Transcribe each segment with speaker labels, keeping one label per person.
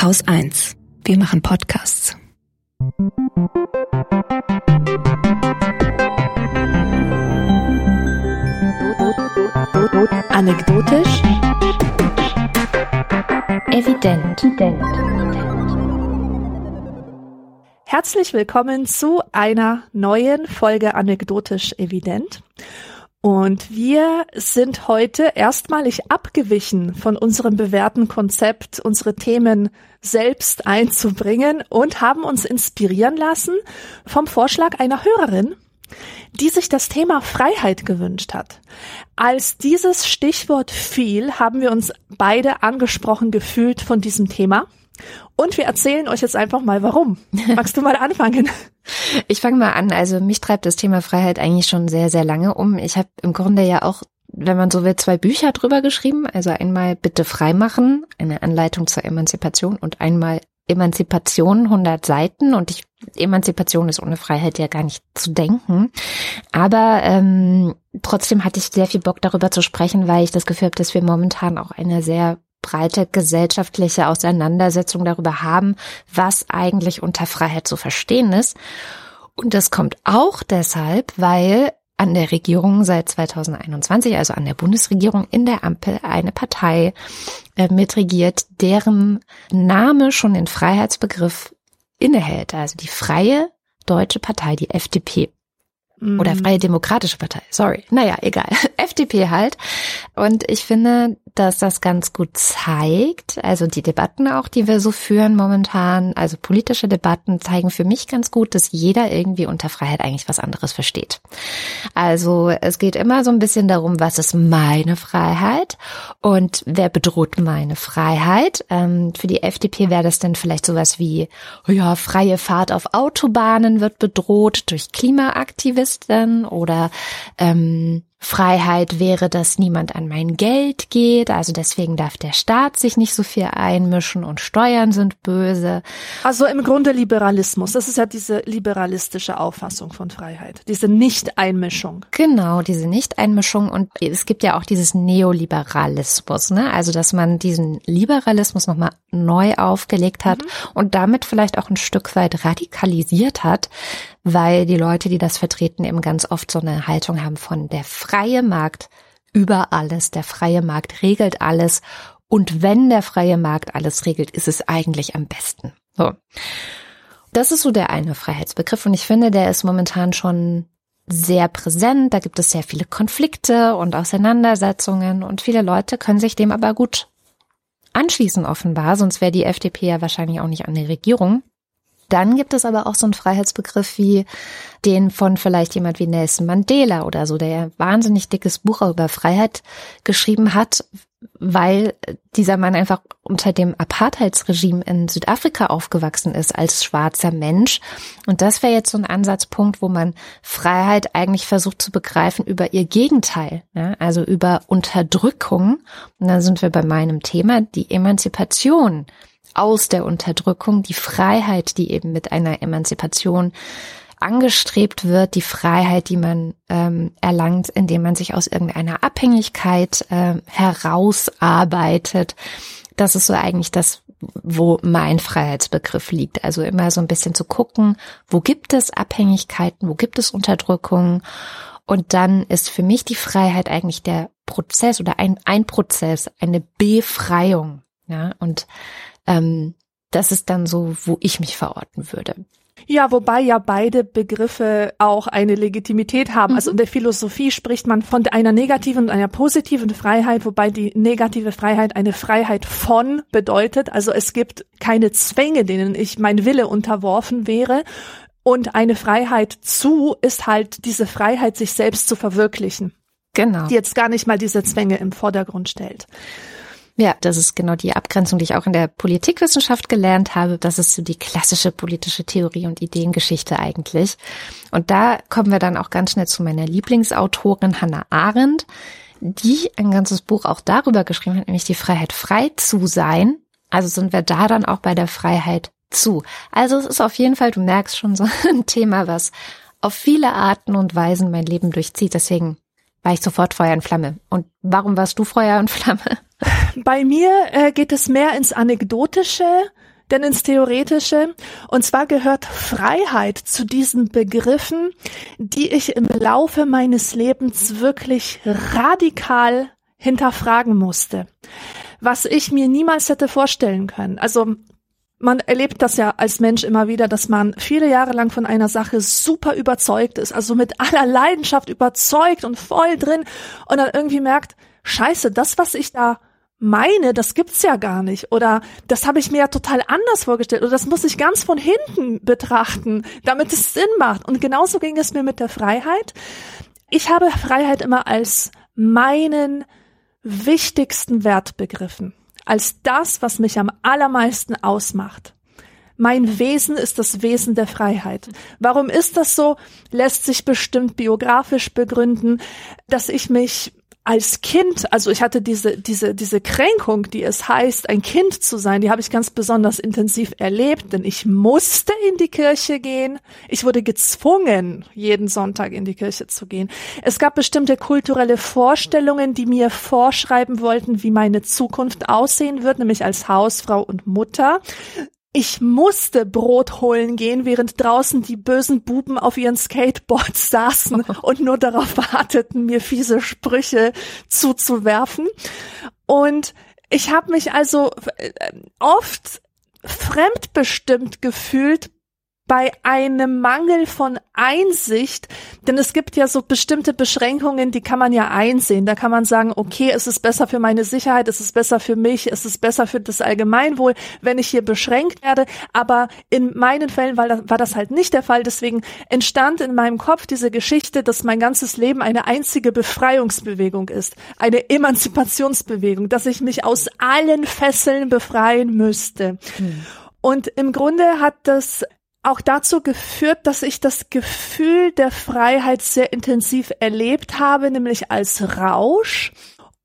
Speaker 1: Haus 1. Wir machen Podcasts. Anekdotisch. Evident.
Speaker 2: Herzlich willkommen zu einer neuen Folge Anekdotisch Evident. Und wir sind heute erstmalig abgewichen von unserem bewährten Konzept, unsere Themen selbst einzubringen und haben uns inspirieren lassen vom Vorschlag einer Hörerin, die sich das Thema Freiheit gewünscht hat. Als dieses Stichwort fiel, haben wir uns beide angesprochen gefühlt von diesem Thema. Und wir erzählen euch jetzt einfach mal warum. Magst du mal anfangen?
Speaker 3: Ich fange mal an. Also mich treibt das Thema Freiheit eigentlich schon sehr, sehr lange um. Ich habe im Grunde ja auch, wenn man so will, zwei Bücher drüber geschrieben. Also einmal Bitte frei machen, eine Anleitung zur Emanzipation und einmal Emanzipation, 100 Seiten. Und ich, Emanzipation ist ohne Freiheit ja gar nicht zu denken. Aber ähm, trotzdem hatte ich sehr viel Bock darüber zu sprechen, weil ich das Gefühl habe, dass wir momentan auch eine sehr breite gesellschaftliche Auseinandersetzung darüber haben, was eigentlich unter Freiheit zu verstehen ist. Und das kommt auch deshalb, weil an der Regierung seit 2021, also an der Bundesregierung in der Ampel eine Partei äh, mitregiert, deren Name schon den Freiheitsbegriff innehält, also die Freie Deutsche Partei, die FDP. Oder mhm. Freie Demokratische Partei, sorry. Naja, egal. FDP halt. Und ich finde, dass das ganz gut zeigt, also die Debatten auch, die wir so führen momentan, also politische Debatten zeigen für mich ganz gut, dass jeder irgendwie unter Freiheit eigentlich was anderes versteht. Also es geht immer so ein bisschen darum, was ist meine Freiheit und wer bedroht meine Freiheit. Ähm, für die FDP wäre das dann vielleicht sowas wie, ja, freie Fahrt auf Autobahnen wird bedroht durch Klimaaktivisten oder ähm, Freiheit wäre, dass niemand an mein Geld geht, also deswegen darf der Staat sich nicht so viel einmischen und Steuern sind böse.
Speaker 2: Also im Grunde Liberalismus, das ist ja diese liberalistische Auffassung von Freiheit, diese Nicht-Einmischung.
Speaker 3: Genau, diese Nicht-Einmischung und es gibt ja auch dieses Neoliberalismus, ne? also dass man diesen Liberalismus nochmal neu aufgelegt hat mhm. und damit vielleicht auch ein Stück weit radikalisiert hat, weil die Leute, die das vertreten, eben ganz oft so eine Haltung haben von der freie Markt über alles, der freie Markt regelt alles und wenn der freie Markt alles regelt, ist es eigentlich am besten. So. Das ist so der eine Freiheitsbegriff und ich finde, der ist momentan schon sehr präsent. Da gibt es sehr viele Konflikte und Auseinandersetzungen und viele Leute können sich dem aber gut anschließen offenbar, sonst wäre die FDP ja wahrscheinlich auch nicht an der Regierung. Dann gibt es aber auch so einen Freiheitsbegriff wie den von vielleicht jemand wie Nelson Mandela oder so, der ja wahnsinnig dickes Buch über Freiheit geschrieben hat, weil dieser Mann einfach unter dem Apartheidsregime in Südafrika aufgewachsen ist als schwarzer Mensch. Und das wäre jetzt so ein Ansatzpunkt, wo man Freiheit eigentlich versucht zu begreifen über ihr Gegenteil, ja? also über Unterdrückung. Und dann sind wir bei meinem Thema, die Emanzipation aus der Unterdrückung, die Freiheit, die eben mit einer Emanzipation angestrebt wird, die Freiheit, die man ähm, erlangt, indem man sich aus irgendeiner Abhängigkeit äh, herausarbeitet. Das ist so eigentlich das, wo mein Freiheitsbegriff liegt. Also immer so ein bisschen zu gucken, wo gibt es Abhängigkeiten, wo gibt es Unterdrückung. Und dann ist für mich die Freiheit eigentlich der Prozess oder ein, ein Prozess, eine Befreiung. Ja, und ähm, das ist dann so, wo ich mich verorten würde.
Speaker 2: Ja, wobei ja beide Begriffe auch eine Legitimität haben. Also mhm. Also in der Philosophie spricht man von einer negativen und einer positiven Freiheit, wobei die negative Freiheit eine Freiheit von bedeutet. Also es gibt keine Zwänge, denen ich mein Wille unterworfen wäre. Und eine Freiheit zu ist halt diese Freiheit, sich selbst zu verwirklichen.
Speaker 3: Genau.
Speaker 2: Die jetzt gar nicht mal diese Zwänge im Vordergrund stellt.
Speaker 3: Ja, das ist genau die Abgrenzung, die ich auch in der Politikwissenschaft gelernt habe. Das ist so die klassische politische Theorie und Ideengeschichte eigentlich. Und da kommen wir dann auch ganz schnell zu meiner Lieblingsautorin Hannah Arendt, die ein ganzes Buch auch darüber geschrieben hat, nämlich die Freiheit frei zu sein. Also sind wir da dann auch bei der Freiheit zu. Also es ist auf jeden Fall, du merkst schon so ein Thema, was auf viele Arten und Weisen mein Leben durchzieht. Deswegen war ich sofort Feuer und Flamme. Und warum warst du Feuer und Flamme?
Speaker 2: Bei mir äh, geht es mehr ins Anekdotische, denn ins Theoretische. Und zwar gehört Freiheit zu diesen Begriffen, die ich im Laufe meines Lebens wirklich radikal hinterfragen musste. Was ich mir niemals hätte vorstellen können. Also man erlebt das ja als Mensch immer wieder, dass man viele Jahre lang von einer Sache super überzeugt ist, also mit aller Leidenschaft überzeugt und voll drin und dann irgendwie merkt, scheiße, das, was ich da meine, das gibt's ja gar nicht oder das habe ich mir ja total anders vorgestellt oder das muss ich ganz von hinten betrachten, damit es Sinn macht. Und genauso ging es mir mit der Freiheit. Ich habe Freiheit immer als meinen wichtigsten Wert begriffen als das, was mich am allermeisten ausmacht. Mein Wesen ist das Wesen der Freiheit. Warum ist das so? Lässt sich bestimmt biografisch begründen, dass ich mich als Kind, also ich hatte diese, diese, diese Kränkung, die es heißt, ein Kind zu sein, die habe ich ganz besonders intensiv erlebt, denn ich musste in die Kirche gehen. Ich wurde gezwungen, jeden Sonntag in die Kirche zu gehen. Es gab bestimmte kulturelle Vorstellungen, die mir vorschreiben wollten, wie meine Zukunft aussehen wird, nämlich als Hausfrau und Mutter. Ich musste Brot holen gehen, während draußen die bösen Buben auf ihren Skateboards saßen und nur darauf warteten, mir fiese Sprüche zuzuwerfen. Und ich habe mich also äh, oft fremdbestimmt gefühlt bei einem Mangel von Einsicht, denn es gibt ja so bestimmte Beschränkungen, die kann man ja einsehen. Da kann man sagen, okay, es ist besser für meine Sicherheit, es ist besser für mich, es ist besser für das Allgemeinwohl, wenn ich hier beschränkt werde. Aber in meinen Fällen war das, war das halt nicht der Fall. Deswegen entstand in meinem Kopf diese Geschichte, dass mein ganzes Leben eine einzige Befreiungsbewegung ist, eine Emanzipationsbewegung, dass ich mich aus allen Fesseln befreien müsste. Hm. Und im Grunde hat das auch dazu geführt, dass ich das Gefühl der Freiheit sehr intensiv erlebt habe, nämlich als Rausch.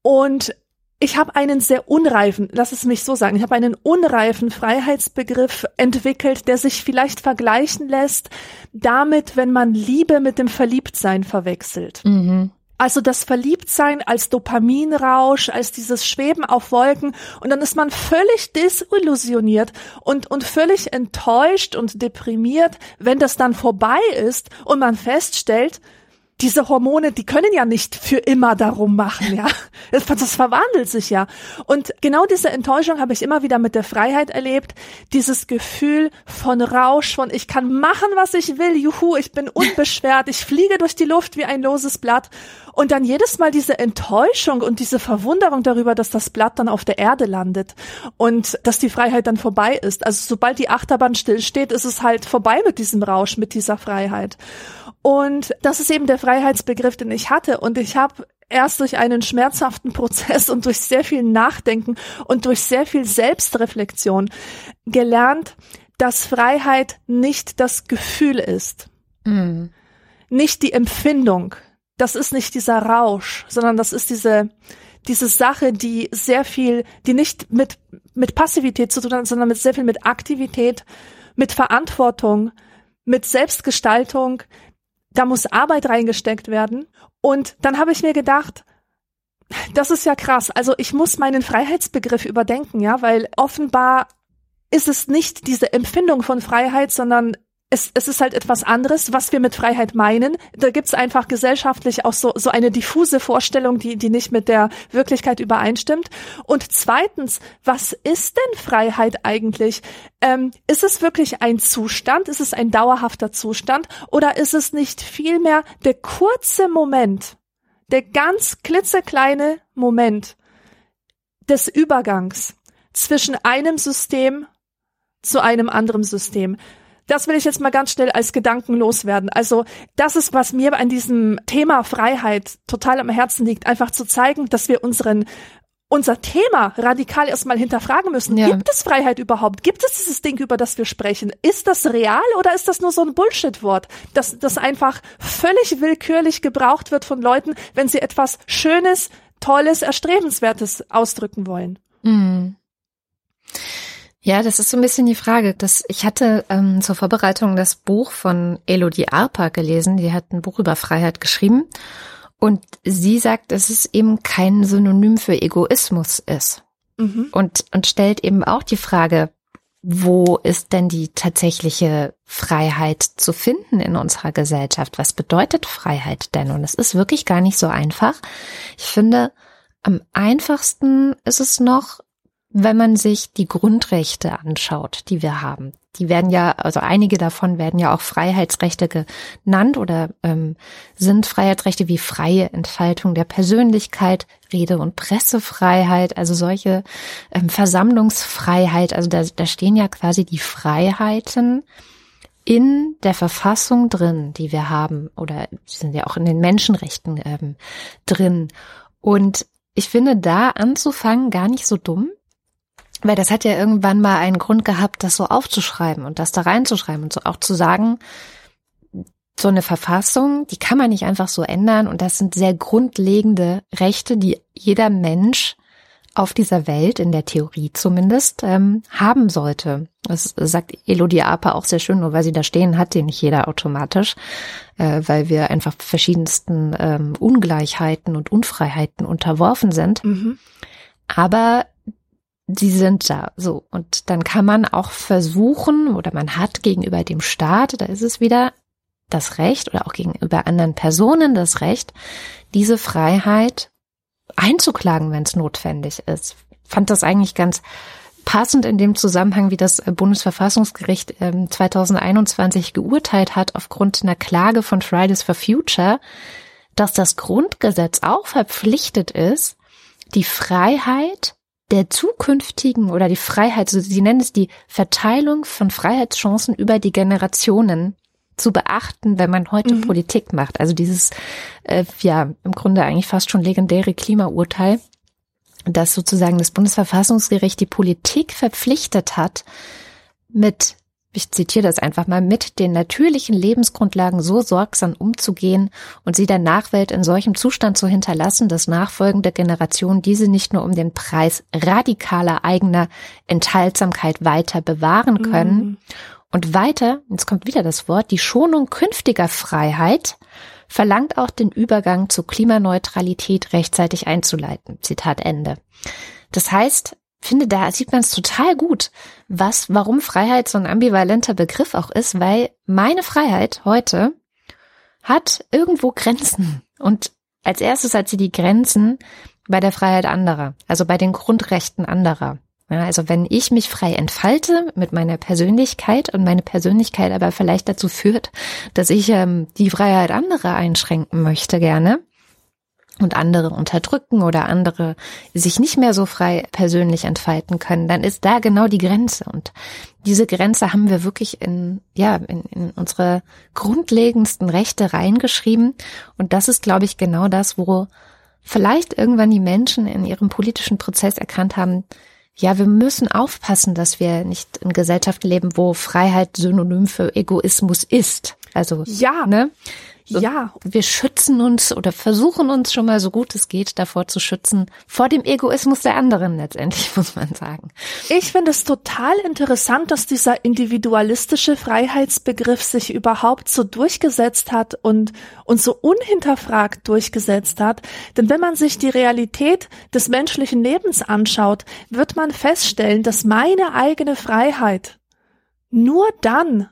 Speaker 2: Und ich habe einen sehr unreifen, lass es mich so sagen, ich habe einen unreifen Freiheitsbegriff entwickelt, der sich vielleicht vergleichen lässt damit, wenn man Liebe mit dem Verliebtsein verwechselt. Mhm. Also das Verliebtsein als Dopaminrausch, als dieses Schweben auf Wolken. Und dann ist man völlig desillusioniert und, und völlig enttäuscht und deprimiert, wenn das dann vorbei ist und man feststellt, diese Hormone, die können ja nicht für immer darum machen, ja. Das, das, verwandelt sich ja. Und genau diese Enttäuschung habe ich immer wieder mit der Freiheit erlebt. Dieses Gefühl von Rausch, von ich kann machen, was ich will, juhu, ich bin unbeschwert, ich fliege durch die Luft wie ein loses Blatt. Und dann jedes Mal diese Enttäuschung und diese Verwunderung darüber, dass das Blatt dann auf der Erde landet und dass die Freiheit dann vorbei ist. Also sobald die Achterbahn stillsteht, ist es halt vorbei mit diesem Rausch, mit dieser Freiheit. Und das ist eben der Freiheitsbegriff, den ich hatte. Und ich habe erst durch einen schmerzhaften Prozess und durch sehr viel Nachdenken und durch sehr viel Selbstreflexion gelernt, dass Freiheit nicht das Gefühl ist, mm. nicht die Empfindung. Das ist nicht dieser Rausch, sondern das ist diese diese Sache, die sehr viel, die nicht mit mit Passivität zu tun hat, sondern mit sehr viel mit Aktivität, mit Verantwortung, mit Selbstgestaltung, da muss Arbeit reingesteckt werden. Und dann habe ich mir gedacht, das ist ja krass. Also ich muss meinen Freiheitsbegriff überdenken, ja, weil offenbar ist es nicht diese Empfindung von Freiheit, sondern es, es ist halt etwas anderes, was wir mit Freiheit meinen. Da gibt's einfach gesellschaftlich auch so, so eine diffuse Vorstellung, die, die nicht mit der Wirklichkeit übereinstimmt. Und zweitens, was ist denn Freiheit eigentlich? Ähm, ist es wirklich ein Zustand? Ist es ein dauerhafter Zustand? Oder ist es nicht vielmehr der kurze Moment, der ganz klitzekleine Moment des Übergangs zwischen einem System zu einem anderen System? Das will ich jetzt mal ganz schnell als Gedanken loswerden. Also das ist, was mir an diesem Thema Freiheit total am Herzen liegt, einfach zu zeigen, dass wir unseren unser Thema radikal erstmal hinterfragen müssen. Ja. Gibt es Freiheit überhaupt? Gibt es dieses Ding, über das wir sprechen? Ist das real oder ist das nur so ein Bullshit-Wort, das, das einfach völlig willkürlich gebraucht wird von Leuten, wenn sie etwas Schönes, Tolles, Erstrebenswertes ausdrücken wollen? Mhm.
Speaker 3: Ja, das ist so ein bisschen die Frage. Dass ich hatte ähm, zur Vorbereitung das Buch von Elodie Arpa gelesen. Die hat ein Buch über Freiheit geschrieben. Und sie sagt, dass es eben kein Synonym für Egoismus ist. Mhm. Und, und stellt eben auch die Frage, wo ist denn die tatsächliche Freiheit zu finden in unserer Gesellschaft? Was bedeutet Freiheit denn? Und es ist wirklich gar nicht so einfach. Ich finde, am einfachsten ist es noch, wenn man sich die Grundrechte anschaut, die wir haben. Die werden ja, also einige davon werden ja auch Freiheitsrechte genannt oder ähm, sind Freiheitsrechte wie freie Entfaltung der Persönlichkeit, Rede- und Pressefreiheit, also solche ähm, Versammlungsfreiheit. Also da, da stehen ja quasi die Freiheiten in der Verfassung drin, die wir haben, oder sind ja auch in den Menschenrechten ähm, drin. Und ich finde, da anzufangen gar nicht so dumm, weil das hat ja irgendwann mal einen Grund gehabt, das so aufzuschreiben und das da reinzuschreiben und so auch zu sagen, so eine Verfassung, die kann man nicht einfach so ändern und das sind sehr grundlegende Rechte, die jeder Mensch auf dieser Welt, in der Theorie zumindest, ähm, haben sollte. Das sagt Elodie Ape auch sehr schön, nur weil sie da stehen, hat den nicht jeder automatisch, äh, weil wir einfach verschiedensten ähm, Ungleichheiten und Unfreiheiten unterworfen sind. Mhm. Aber sie sind da so. Und dann kann man auch versuchen oder man hat gegenüber dem Staat, da ist es wieder das Recht oder auch gegenüber anderen Personen das Recht, diese Freiheit einzuklagen, wenn es notwendig ist. Fand das eigentlich ganz passend in dem Zusammenhang, wie das Bundesverfassungsgericht 2021 ähm, geurteilt hat aufgrund einer Klage von Fridays for Future, dass das Grundgesetz auch verpflichtet ist, die Freiheit der zukünftigen oder die Freiheit, also sie nennen es die Verteilung von Freiheitschancen über die Generationen zu beachten, wenn man heute mhm. Politik macht. Also dieses, äh, ja, im Grunde eigentlich fast schon legendäre Klimaurteil, dass sozusagen das Bundesverfassungsgericht die Politik verpflichtet hat, mit ich zitiere das einfach mal, mit den natürlichen Lebensgrundlagen so sorgsam umzugehen und sie der Nachwelt in solchem Zustand zu hinterlassen, dass nachfolgende Generationen diese nicht nur um den Preis radikaler eigener Enthaltsamkeit weiter bewahren können. Mhm. Und weiter, jetzt kommt wieder das Wort, die Schonung künftiger Freiheit verlangt auch den Übergang zur Klimaneutralität rechtzeitig einzuleiten. Zitat Ende. Das heißt, finde, da sieht man es total gut, was, warum Freiheit so ein ambivalenter Begriff auch ist, weil meine Freiheit heute hat irgendwo Grenzen. Und als erstes hat sie die Grenzen bei der Freiheit anderer, also bei den Grundrechten anderer. Ja, also wenn ich mich frei entfalte mit meiner Persönlichkeit und meine Persönlichkeit aber vielleicht dazu führt, dass ich ähm, die Freiheit anderer einschränken möchte gerne, und andere unterdrücken oder andere sich nicht mehr so frei persönlich entfalten können, dann ist da genau die Grenze. Und diese Grenze haben wir wirklich in, ja, in, in unsere grundlegendsten Rechte reingeschrieben. Und das ist, glaube ich, genau das, wo vielleicht irgendwann die Menschen in ihrem politischen Prozess erkannt haben, ja, wir müssen aufpassen, dass wir nicht in Gesellschaft leben, wo Freiheit synonym für Egoismus ist. Also,
Speaker 2: ja,
Speaker 3: ne?
Speaker 2: Ja.
Speaker 3: Wir schützen uns oder versuchen uns schon mal so gut es geht davor zu schützen, vor dem Egoismus der anderen letztendlich, muss man sagen.
Speaker 2: Ich finde es total interessant, dass dieser individualistische Freiheitsbegriff sich überhaupt so durchgesetzt hat und, und so unhinterfragt durchgesetzt hat. Denn wenn man sich die Realität des menschlichen Lebens anschaut, wird man feststellen, dass meine eigene Freiheit nur dann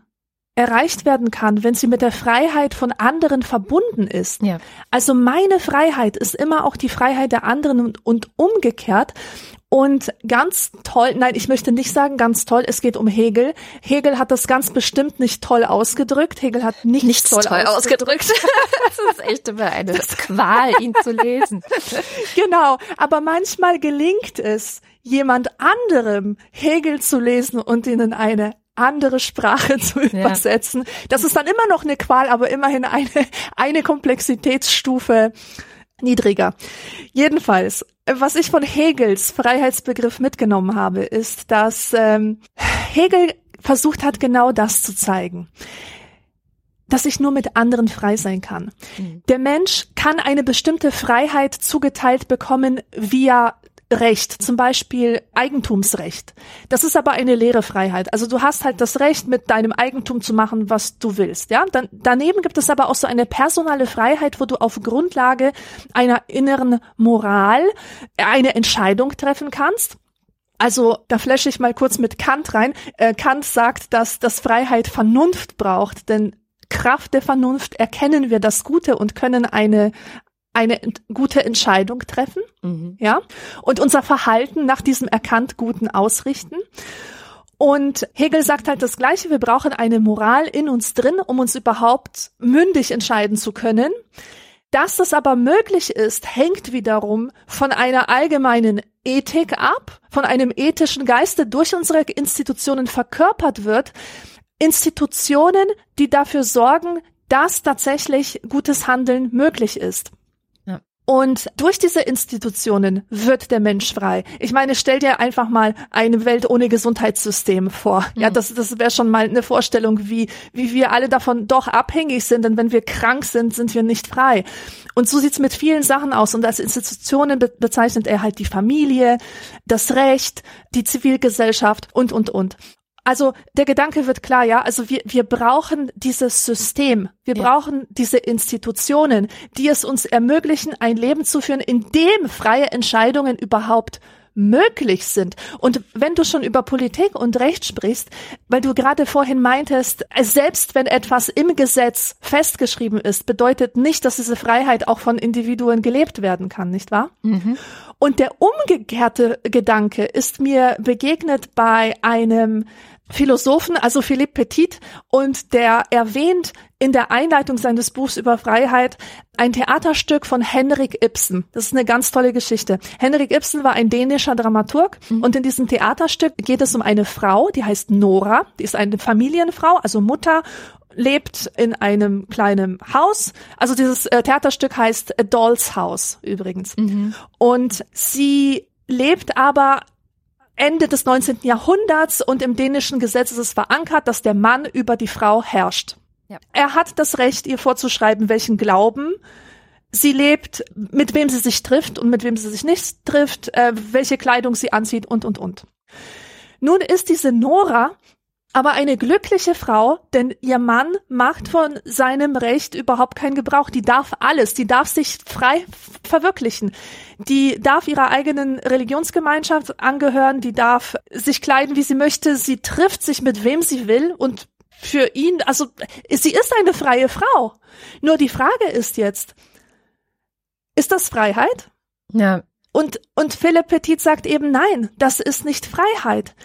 Speaker 2: erreicht werden kann, wenn sie mit der Freiheit von anderen verbunden ist. Ja. Also meine Freiheit ist immer auch die Freiheit der anderen und, und umgekehrt. Und ganz toll, nein, ich möchte nicht sagen ganz toll, es geht um Hegel. Hegel hat das ganz bestimmt nicht toll ausgedrückt. Hegel hat nichts, nichts toll, toll ausgedrückt.
Speaker 3: das ist echt immer eine Qual, ihn zu lesen.
Speaker 2: Genau, aber manchmal gelingt es, jemand anderem Hegel zu lesen und ihnen eine andere Sprache zu übersetzen. Ja. Das ist dann immer noch eine Qual, aber immerhin eine, eine Komplexitätsstufe niedriger. Jedenfalls, was ich von Hegels Freiheitsbegriff mitgenommen habe, ist, dass ähm, Hegel versucht hat, genau das zu zeigen dass ich nur mit anderen frei sein kann. Mhm. Der Mensch kann eine bestimmte Freiheit zugeteilt bekommen via Recht, zum Beispiel Eigentumsrecht. Das ist aber eine leere Freiheit. Also du hast halt das Recht, mit deinem Eigentum zu machen, was du willst. Ja, dann daneben gibt es aber auch so eine personale Freiheit, wo du auf Grundlage einer inneren Moral eine Entscheidung treffen kannst Also da flashe ich mal kurz mit Kant rein. Äh, Kant sagt, dass das Freiheit Vernunft braucht, denn Kraft der Vernunft erkennen wir das Gute und können eine eine gute Entscheidung treffen, mhm. ja, und unser Verhalten nach diesem erkannt Guten ausrichten. Und Hegel sagt halt das Gleiche. Wir brauchen eine Moral in uns drin, um uns überhaupt mündig entscheiden zu können. Dass das aber möglich ist, hängt wiederum von einer allgemeinen Ethik ab, von einem ethischen Geiste durch unsere Institutionen verkörpert wird. Institutionen, die dafür sorgen, dass tatsächlich gutes Handeln möglich ist. Und durch diese Institutionen wird der Mensch frei. Ich meine, stell dir einfach mal eine Welt ohne Gesundheitssystem vor. Ja, mhm. das, das wäre schon mal eine Vorstellung, wie, wie wir alle davon doch abhängig sind. Denn wenn wir krank sind, sind wir nicht frei. Und so sieht's mit vielen Sachen aus. Und als Institutionen be bezeichnet er halt die Familie, das Recht, die Zivilgesellschaft und, und, und. Also der Gedanke wird klar, ja. Also wir, wir brauchen dieses System. Wir ja. brauchen diese Institutionen, die es uns ermöglichen, ein Leben zu führen, in dem freie Entscheidungen überhaupt möglich sind. Und wenn du schon über Politik und Recht sprichst, weil du gerade vorhin meintest, selbst wenn etwas im Gesetz festgeschrieben ist, bedeutet nicht, dass diese Freiheit auch von Individuen gelebt werden kann, nicht wahr? Mhm. Und der umgekehrte Gedanke ist mir begegnet bei einem Philosophen, also Philippe Petit, und der erwähnt in der Einleitung seines Buchs über Freiheit ein Theaterstück von Henrik Ibsen. Das ist eine ganz tolle Geschichte. Henrik Ibsen war ein dänischer Dramaturg mhm. und in diesem Theaterstück geht es um eine Frau, die heißt Nora, die ist eine Familienfrau, also Mutter lebt in einem kleinen Haus. Also dieses äh, Theaterstück heißt A Doll's House übrigens. Mhm. Und sie lebt aber Ende des 19. Jahrhunderts und im dänischen Gesetz ist es verankert, dass der Mann über die Frau herrscht. Ja. Er hat das Recht, ihr vorzuschreiben, welchen Glauben sie lebt, mit wem sie sich trifft und mit wem sie sich nicht trifft, äh, welche Kleidung sie anzieht und, und, und. Nun ist diese Nora aber eine glückliche Frau, denn ihr Mann macht von seinem Recht überhaupt keinen Gebrauch. Die darf alles, die darf sich frei verwirklichen. Die darf ihrer eigenen Religionsgemeinschaft angehören, die darf sich kleiden, wie sie möchte, sie trifft sich mit wem sie will und für ihn, also sie ist eine freie Frau. Nur die Frage ist jetzt, ist das Freiheit?
Speaker 3: Ja.
Speaker 2: Und, und Philipp Petit sagt eben nein, das ist nicht Freiheit.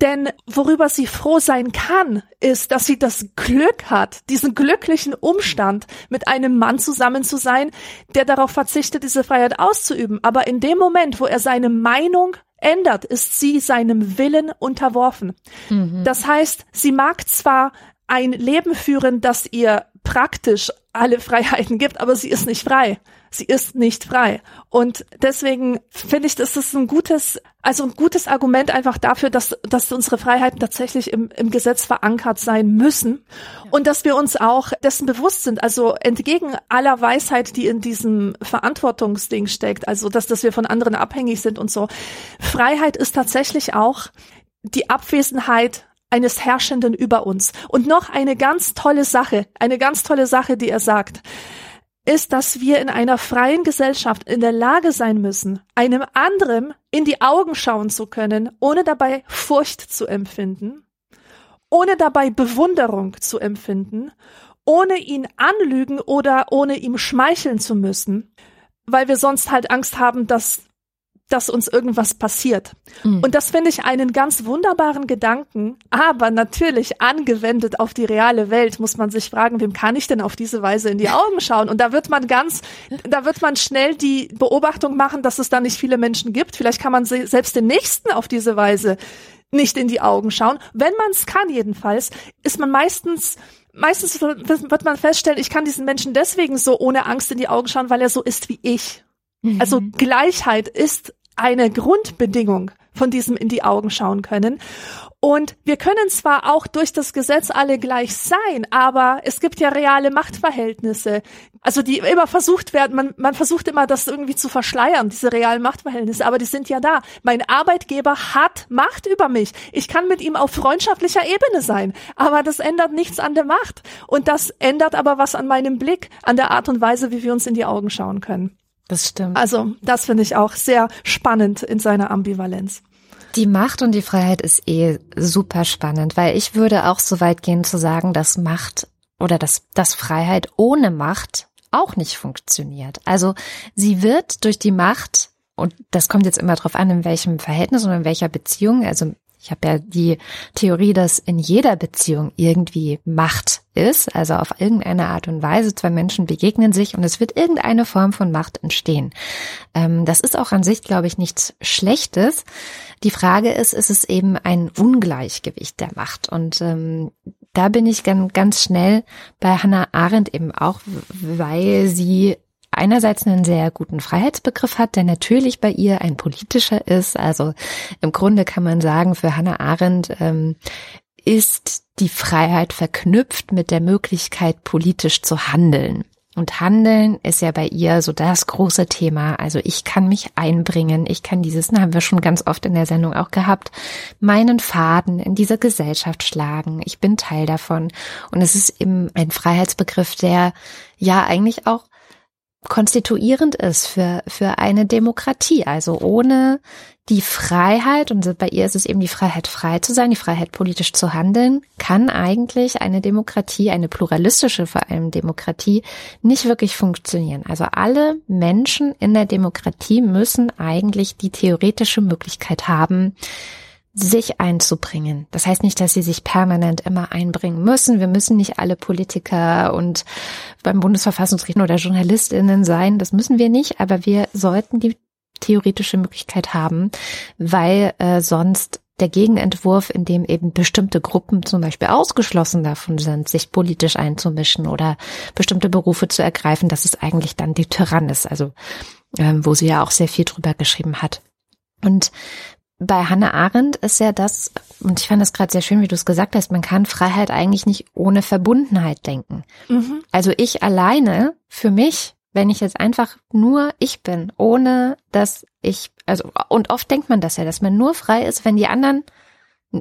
Speaker 2: Denn worüber sie froh sein kann, ist, dass sie das Glück hat, diesen glücklichen Umstand, mit einem Mann zusammen zu sein, der darauf verzichtet, diese Freiheit auszuüben. Aber in dem Moment, wo er seine Meinung ändert, ist sie seinem Willen unterworfen. Mhm. Das heißt, sie mag zwar ein Leben führen, das ihr praktisch alle Freiheiten gibt, aber sie ist nicht frei. Sie ist nicht frei. Und deswegen finde ich, das ist ein gutes, also ein gutes Argument einfach dafür, dass, dass unsere Freiheiten tatsächlich im, im Gesetz verankert sein müssen und dass wir uns auch dessen bewusst sind. Also entgegen aller Weisheit, die in diesem Verantwortungsding steckt, also dass, dass wir von anderen abhängig sind und so. Freiheit ist tatsächlich auch die Abwesenheit eines Herrschenden über uns. Und noch eine ganz tolle Sache, eine ganz tolle Sache, die er sagt, ist, dass wir in einer freien Gesellschaft in der Lage sein müssen, einem anderen in die Augen schauen zu können, ohne dabei Furcht zu empfinden, ohne dabei Bewunderung zu empfinden, ohne ihn anlügen oder ohne ihm schmeicheln zu müssen, weil wir sonst halt Angst haben, dass dass uns irgendwas passiert. Mhm. Und das finde ich einen ganz wunderbaren Gedanken, aber natürlich angewendet auf die reale Welt muss man sich fragen, wem kann ich denn auf diese Weise in die Augen schauen? Und da wird man ganz, da wird man schnell die Beobachtung machen, dass es da nicht viele Menschen gibt. Vielleicht kann man selbst den Nächsten auf diese Weise nicht in die Augen schauen. Wenn man es kann jedenfalls, ist man meistens meistens wird man feststellen, ich kann diesen Menschen deswegen so ohne Angst in die Augen schauen, weil er so ist wie ich. Also mhm. Gleichheit ist eine Grundbedingung von diesem in die Augen schauen können. Und wir können zwar auch durch das Gesetz alle gleich sein, aber es gibt ja reale Machtverhältnisse, also die immer versucht werden, man, man versucht immer das irgendwie zu verschleiern, diese realen Machtverhältnisse, aber die sind ja da. Mein Arbeitgeber hat Macht über mich. Ich kann mit ihm auf freundschaftlicher Ebene sein, aber das ändert nichts an der Macht. Und das ändert aber was an meinem Blick, an der Art und Weise, wie wir uns in die Augen schauen können.
Speaker 3: Das stimmt.
Speaker 2: Also, das finde ich auch sehr spannend in seiner Ambivalenz.
Speaker 3: Die Macht und die Freiheit ist eh super spannend, weil ich würde auch so weit gehen zu sagen, dass Macht oder dass, dass Freiheit ohne Macht auch nicht funktioniert. Also sie wird durch die Macht und das kommt jetzt immer darauf an, in welchem Verhältnis und in welcher Beziehung. Also ich habe ja die Theorie, dass in jeder Beziehung irgendwie Macht ist, also auf irgendeine Art und Weise zwei Menschen begegnen sich und es wird irgendeine Form von Macht entstehen. Ähm, das ist auch an sich, glaube ich, nichts Schlechtes. Die Frage ist, ist es eben ein Ungleichgewicht der Macht? Und ähm, da bin ich ganz, ganz schnell bei Hannah Arendt eben auch, weil sie einerseits einen sehr guten Freiheitsbegriff hat, der natürlich bei ihr ein politischer ist. Also im Grunde kann man sagen, für Hannah Arendt ähm, ist die Freiheit verknüpft mit der Möglichkeit, politisch zu handeln. Und Handeln ist ja bei ihr so das große Thema. Also ich kann mich einbringen, ich kann dieses, haben wir schon ganz oft in der Sendung auch gehabt, meinen Faden in dieser Gesellschaft schlagen. Ich bin Teil davon. Und es ist eben ein Freiheitsbegriff, der ja eigentlich auch konstituierend ist für, für eine Demokratie. Also ohne die Freiheit, und bei ihr ist es eben die Freiheit, frei zu sein, die Freiheit, politisch zu handeln, kann eigentlich eine Demokratie, eine pluralistische vor allem Demokratie, nicht wirklich funktionieren. Also alle Menschen in der Demokratie müssen eigentlich die theoretische Möglichkeit haben, sich einzubringen. Das heißt nicht, dass sie sich permanent immer einbringen müssen. Wir müssen nicht alle Politiker und beim Bundesverfassungsgericht oder Journalistinnen sein. Das müssen wir nicht, aber wir sollten die theoretische Möglichkeit haben, weil äh, sonst der Gegenentwurf, in dem eben bestimmte Gruppen zum Beispiel ausgeschlossen davon sind, sich politisch einzumischen oder bestimmte Berufe zu ergreifen, das ist eigentlich dann die Tyrannis, also ähm, wo sie ja auch sehr viel drüber geschrieben hat. Und bei Hannah Arendt ist ja das, und ich fand das gerade sehr schön, wie du es gesagt hast, man kann Freiheit eigentlich nicht ohne Verbundenheit denken. Mhm. Also ich alleine, für mich, wenn ich jetzt einfach nur ich bin, ohne dass ich, also, und oft denkt man das ja, dass man nur frei ist, wenn die anderen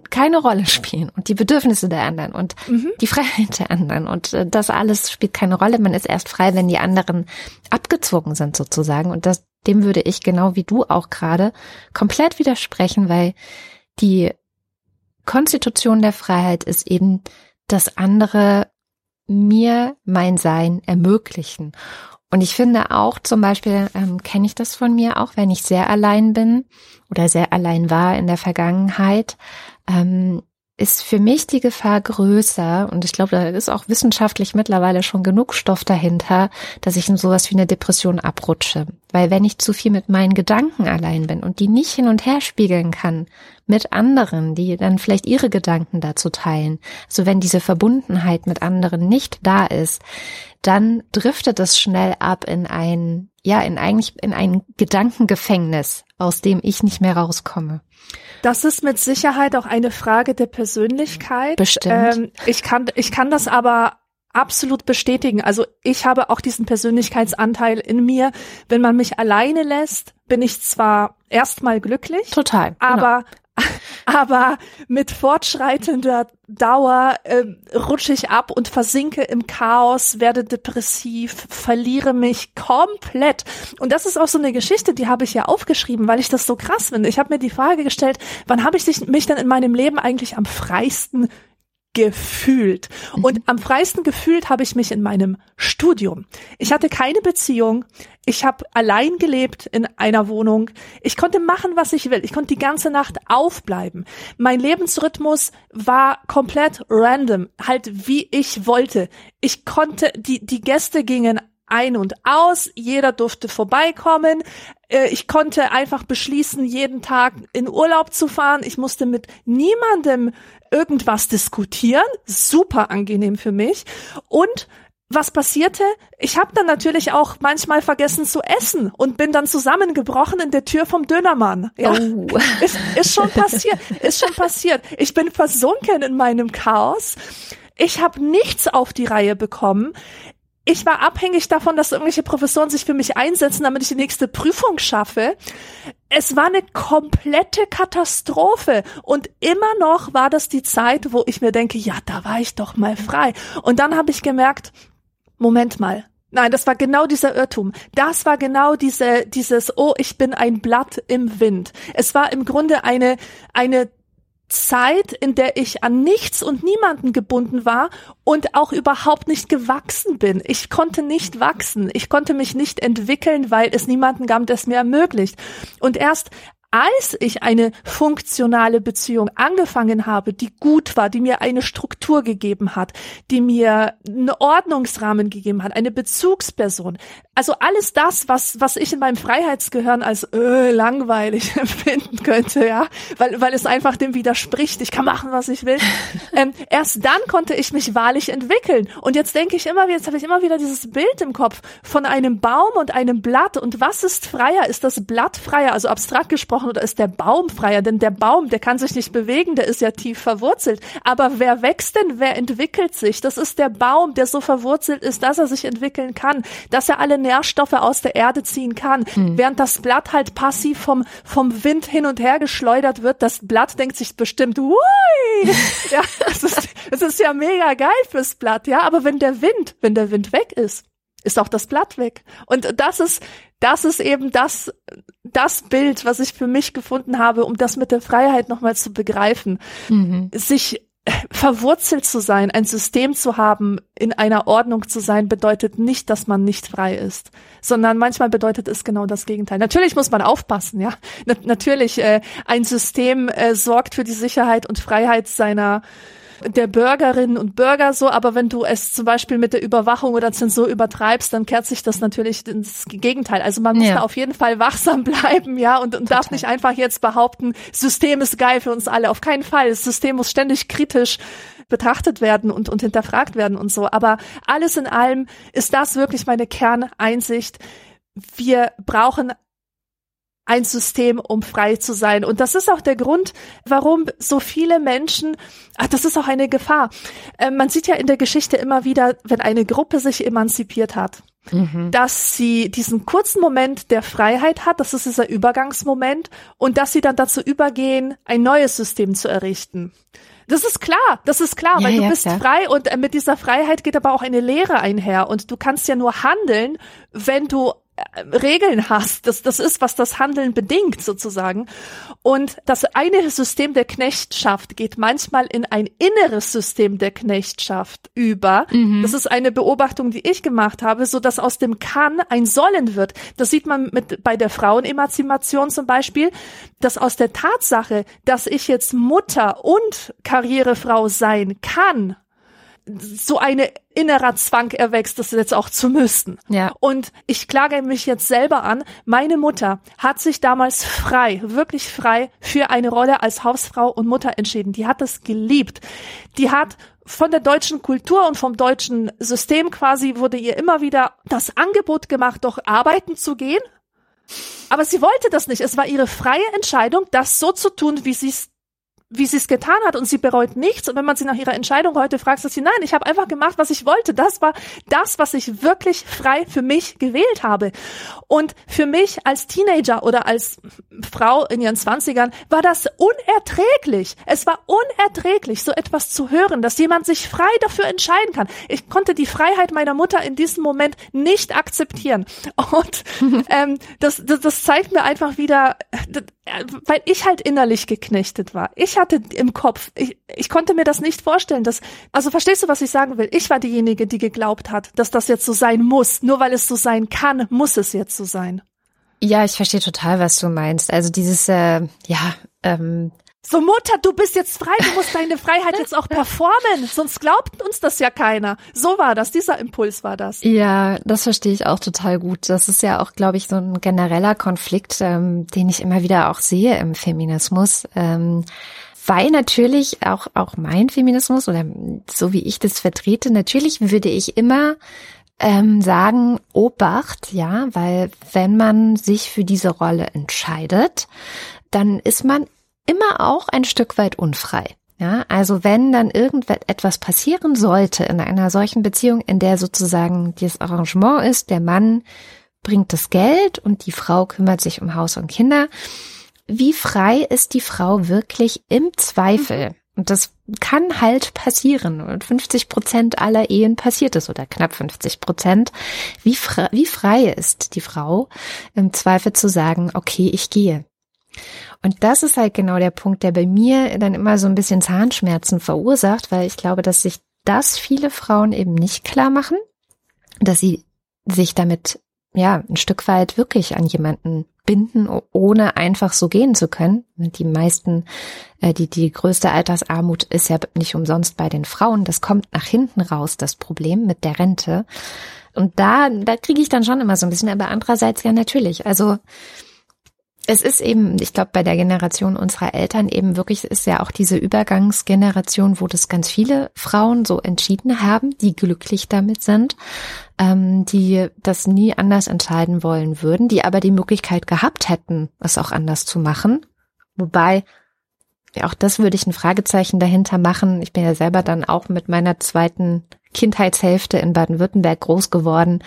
Speaker 3: keine Rolle spielen und die Bedürfnisse der anderen und mhm. die Freiheit der anderen und äh, das alles spielt keine Rolle. Man ist erst frei, wenn die anderen abgezogen sind sozusagen und das dem würde ich genau wie du auch gerade komplett widersprechen, weil die Konstitution der Freiheit ist eben, dass andere mir mein Sein ermöglichen. Und ich finde auch zum Beispiel, ähm, kenne ich das von mir auch, wenn ich sehr allein bin oder sehr allein war in der Vergangenheit, ähm, ist für mich die Gefahr größer, und ich glaube, da ist auch wissenschaftlich mittlerweile schon genug Stoff dahinter, dass ich in sowas wie eine Depression abrutsche. Weil wenn ich zu viel mit meinen Gedanken allein bin und die nicht hin und her spiegeln kann mit anderen, die dann vielleicht ihre Gedanken dazu teilen, also wenn diese Verbundenheit mit anderen nicht da ist, dann driftet es schnell ab in ein, ja, in eigentlich in ein Gedankengefängnis, aus dem ich nicht mehr rauskomme.
Speaker 2: Das ist mit Sicherheit auch eine Frage der Persönlichkeit.
Speaker 3: Bestimmt.
Speaker 2: Ähm, ich kann, ich kann das aber absolut bestätigen. Also ich habe auch diesen Persönlichkeitsanteil in mir. Wenn man mich alleine lässt, bin ich zwar erstmal glücklich.
Speaker 3: Total. Genau.
Speaker 2: Aber mit fortschreitender Dauer äh, rutsche ich ab und versinke im Chaos, werde depressiv, verliere mich komplett. Und das ist auch so eine Geschichte, die habe ich ja aufgeschrieben, weil ich das so krass finde. Ich habe mir die Frage gestellt, wann habe ich mich denn in meinem Leben eigentlich am freisten gefühlt. Und mhm. am freisten gefühlt habe ich mich in meinem Studium. Ich hatte keine Beziehung. Ich habe allein gelebt in einer Wohnung. Ich konnte machen, was ich will. Ich konnte die ganze Nacht aufbleiben. Mein Lebensrhythmus war komplett random, halt wie ich wollte. Ich konnte, die, die Gäste gingen ein und aus, jeder durfte vorbeikommen. Äh, ich konnte einfach beschließen, jeden Tag in Urlaub zu fahren. Ich musste mit niemandem irgendwas diskutieren. Super angenehm für mich. Und was passierte? Ich habe dann natürlich auch manchmal vergessen zu essen und bin dann zusammengebrochen in der Tür vom Dönermann. Ja, oh. ist, ist schon passiert, ist schon passiert. Ich bin versunken in meinem Chaos. Ich habe nichts auf die Reihe bekommen ich war abhängig davon, dass irgendwelche Professoren sich für mich einsetzen, damit ich die nächste Prüfung schaffe. Es war eine komplette Katastrophe. Und immer noch war das die Zeit, wo ich mir denke, ja, da war ich doch mal frei. Und dann habe ich gemerkt, Moment mal, Nein, das war genau dieser Irrtum. Das war genau diese, dieses, oh, ich bin ein Blatt im Wind. Es war im Grunde eine, eine Zeit, in der ich an nichts und niemanden gebunden war und auch überhaupt nicht gewachsen bin. Ich konnte nicht wachsen. Ich konnte mich nicht entwickeln, weil es niemanden gab, der es mir ermöglicht. Und erst als ich eine funktionale Beziehung angefangen habe, die gut war, die mir eine Struktur gegeben hat, die mir einen Ordnungsrahmen gegeben hat, eine Bezugsperson, also alles das, was, was ich in meinem Freiheitsgehirn als äh, langweilig empfinden könnte, ja, weil, weil es einfach dem widerspricht, ich kann machen, was ich will. ähm, erst dann konnte ich mich wahrlich entwickeln. Und jetzt denke ich immer, jetzt habe ich immer wieder dieses Bild im Kopf von einem Baum und einem Blatt. Und was ist freier? Ist das Blatt freier, also abstrakt gesprochen, oder ist der Baum freier? Denn der Baum, der kann sich nicht bewegen, der ist ja tief verwurzelt. Aber wer wächst denn? Wer entwickelt sich? Das ist der Baum, der so verwurzelt ist, dass er sich entwickeln kann, dass er alle Nährstoffe aus der Erde ziehen kann, mhm. während das Blatt halt passiv vom, vom Wind hin und her geschleudert wird. Das Blatt denkt sich bestimmt, ui, ja, das ist, das ist ja mega geil fürs Blatt, ja, aber wenn der Wind, wenn der Wind weg ist, ist auch das Blatt weg. Und das ist, das ist eben das, das Bild, was ich für mich gefunden habe, um das mit der Freiheit nochmal zu begreifen. Mhm. Sich verwurzelt zu sein, ein System zu haben, in einer Ordnung zu sein, bedeutet nicht, dass man nicht frei ist, sondern manchmal bedeutet es genau das Gegenteil. Natürlich muss man aufpassen, ja. Na natürlich, äh, ein System äh, sorgt für die Sicherheit und Freiheit seiner der Bürgerinnen und Bürger so, aber wenn du es zum Beispiel mit der Überwachung oder Zensur übertreibst, dann kehrt sich das natürlich ins Gegenteil. Also man muss ja. da auf jeden Fall wachsam bleiben, ja, und, und darf nicht einfach jetzt behaupten, System ist geil für uns alle. Auf keinen Fall. Das System muss ständig kritisch betrachtet werden und, und hinterfragt werden und so. Aber alles in allem ist das wirklich meine Kerneinsicht. Wir brauchen ein System, um frei zu sein. Und das ist auch der Grund, warum so viele Menschen, ach, das ist auch eine Gefahr. Äh, man sieht ja in der Geschichte immer wieder, wenn eine Gruppe sich emanzipiert hat, mhm. dass sie diesen kurzen Moment der Freiheit hat, das ist dieser Übergangsmoment, und dass sie dann dazu übergehen, ein neues System zu errichten. Das ist klar, das ist klar, ja, weil du ja, bist klar. frei und äh, mit dieser Freiheit geht aber auch eine Lehre einher und du kannst ja nur handeln, wenn du Regeln hast. Das, das ist, was das Handeln bedingt, sozusagen. Und das eine System der Knechtschaft geht manchmal in ein inneres System der Knechtschaft über. Mhm. Das ist eine Beobachtung, die ich gemacht habe, so dass aus dem Kann ein Sollen wird. Das sieht man mit, bei der Frauenemanzipation zum Beispiel, dass aus der Tatsache, dass ich jetzt Mutter und Karrierefrau sein kann, so eine innerer Zwang erwächst, das jetzt auch zu müssen. Ja. Und ich klage mich jetzt selber an. Meine Mutter hat sich damals frei, wirklich frei für eine Rolle als Hausfrau und Mutter entschieden. Die hat es geliebt. Die hat von der deutschen Kultur und vom deutschen System quasi wurde ihr immer wieder das Angebot gemacht, doch arbeiten zu gehen. Aber sie wollte das nicht. Es war ihre freie Entscheidung, das so zu tun, wie sie es wie sie es getan hat und sie bereut nichts. Und wenn man sie nach ihrer Entscheidung heute fragt, sagt sie, nein, ich habe einfach gemacht, was ich wollte. Das war das, was ich wirklich frei für mich gewählt habe. Und für mich als Teenager oder als Frau in ihren Zwanzigern war das unerträglich. Es war unerträglich, so etwas zu hören, dass jemand sich frei dafür entscheiden kann. Ich konnte die Freiheit meiner Mutter in diesem Moment nicht akzeptieren. Und ähm, das, das, das zeigt mir einfach wieder, weil ich halt innerlich geknechtet war. Ich hatte im Kopf, ich, ich konnte mir das nicht vorstellen, dass, also verstehst du, was ich sagen will? Ich war diejenige, die geglaubt hat, dass das jetzt so sein muss. Nur weil es so sein kann, muss es jetzt so sein.
Speaker 3: Ja, ich verstehe total, was du meinst. Also dieses, äh, ja, ähm,
Speaker 2: so, Mutter, du bist jetzt frei, du musst deine Freiheit jetzt auch performen, sonst glaubt uns das ja keiner. So war das, dieser Impuls war das.
Speaker 3: Ja, das verstehe ich auch total gut. Das ist ja auch, glaube ich, so ein genereller Konflikt, ähm, den ich immer wieder auch sehe im Feminismus. Ähm, weil natürlich auch, auch mein Feminismus oder so wie ich das vertrete, natürlich würde ich immer ähm, sagen, Obacht, ja, weil wenn man sich für diese Rolle entscheidet, dann ist man immer auch ein Stück weit unfrei. Ja, also wenn dann irgendetwas passieren sollte in einer solchen Beziehung, in der sozusagen das Arrangement ist, der Mann bringt das Geld und die Frau kümmert sich um Haus und Kinder, wie frei ist die Frau wirklich im Zweifel? Und das kann halt passieren. Und 50 Prozent aller Ehen passiert es oder knapp 50 Prozent. Wie, frei, wie frei ist die Frau im Zweifel zu sagen, okay, ich gehe. Und das ist halt genau der Punkt, der bei mir dann immer so ein bisschen Zahnschmerzen verursacht, weil ich glaube, dass sich das viele Frauen eben nicht klar machen, dass sie sich damit ja ein Stück weit wirklich an jemanden binden, ohne einfach so gehen zu können. Die meisten, äh, die, die größte Altersarmut ist ja nicht umsonst bei den Frauen. Das kommt nach hinten raus, das Problem mit der Rente. Und da, da kriege ich dann schon immer so ein bisschen, aber andererseits ja natürlich. Also es ist eben, ich glaube, bei der Generation unserer Eltern eben wirklich ist ja auch diese Übergangsgeneration, wo das ganz viele Frauen so entschieden haben, die glücklich damit sind, ähm, die das nie anders entscheiden wollen würden, die aber die Möglichkeit gehabt hätten, es auch anders zu machen. Wobei, ja, auch das würde ich ein Fragezeichen dahinter machen. Ich bin ja selber dann auch mit meiner zweiten Kindheitshälfte in Baden-Württemberg groß geworden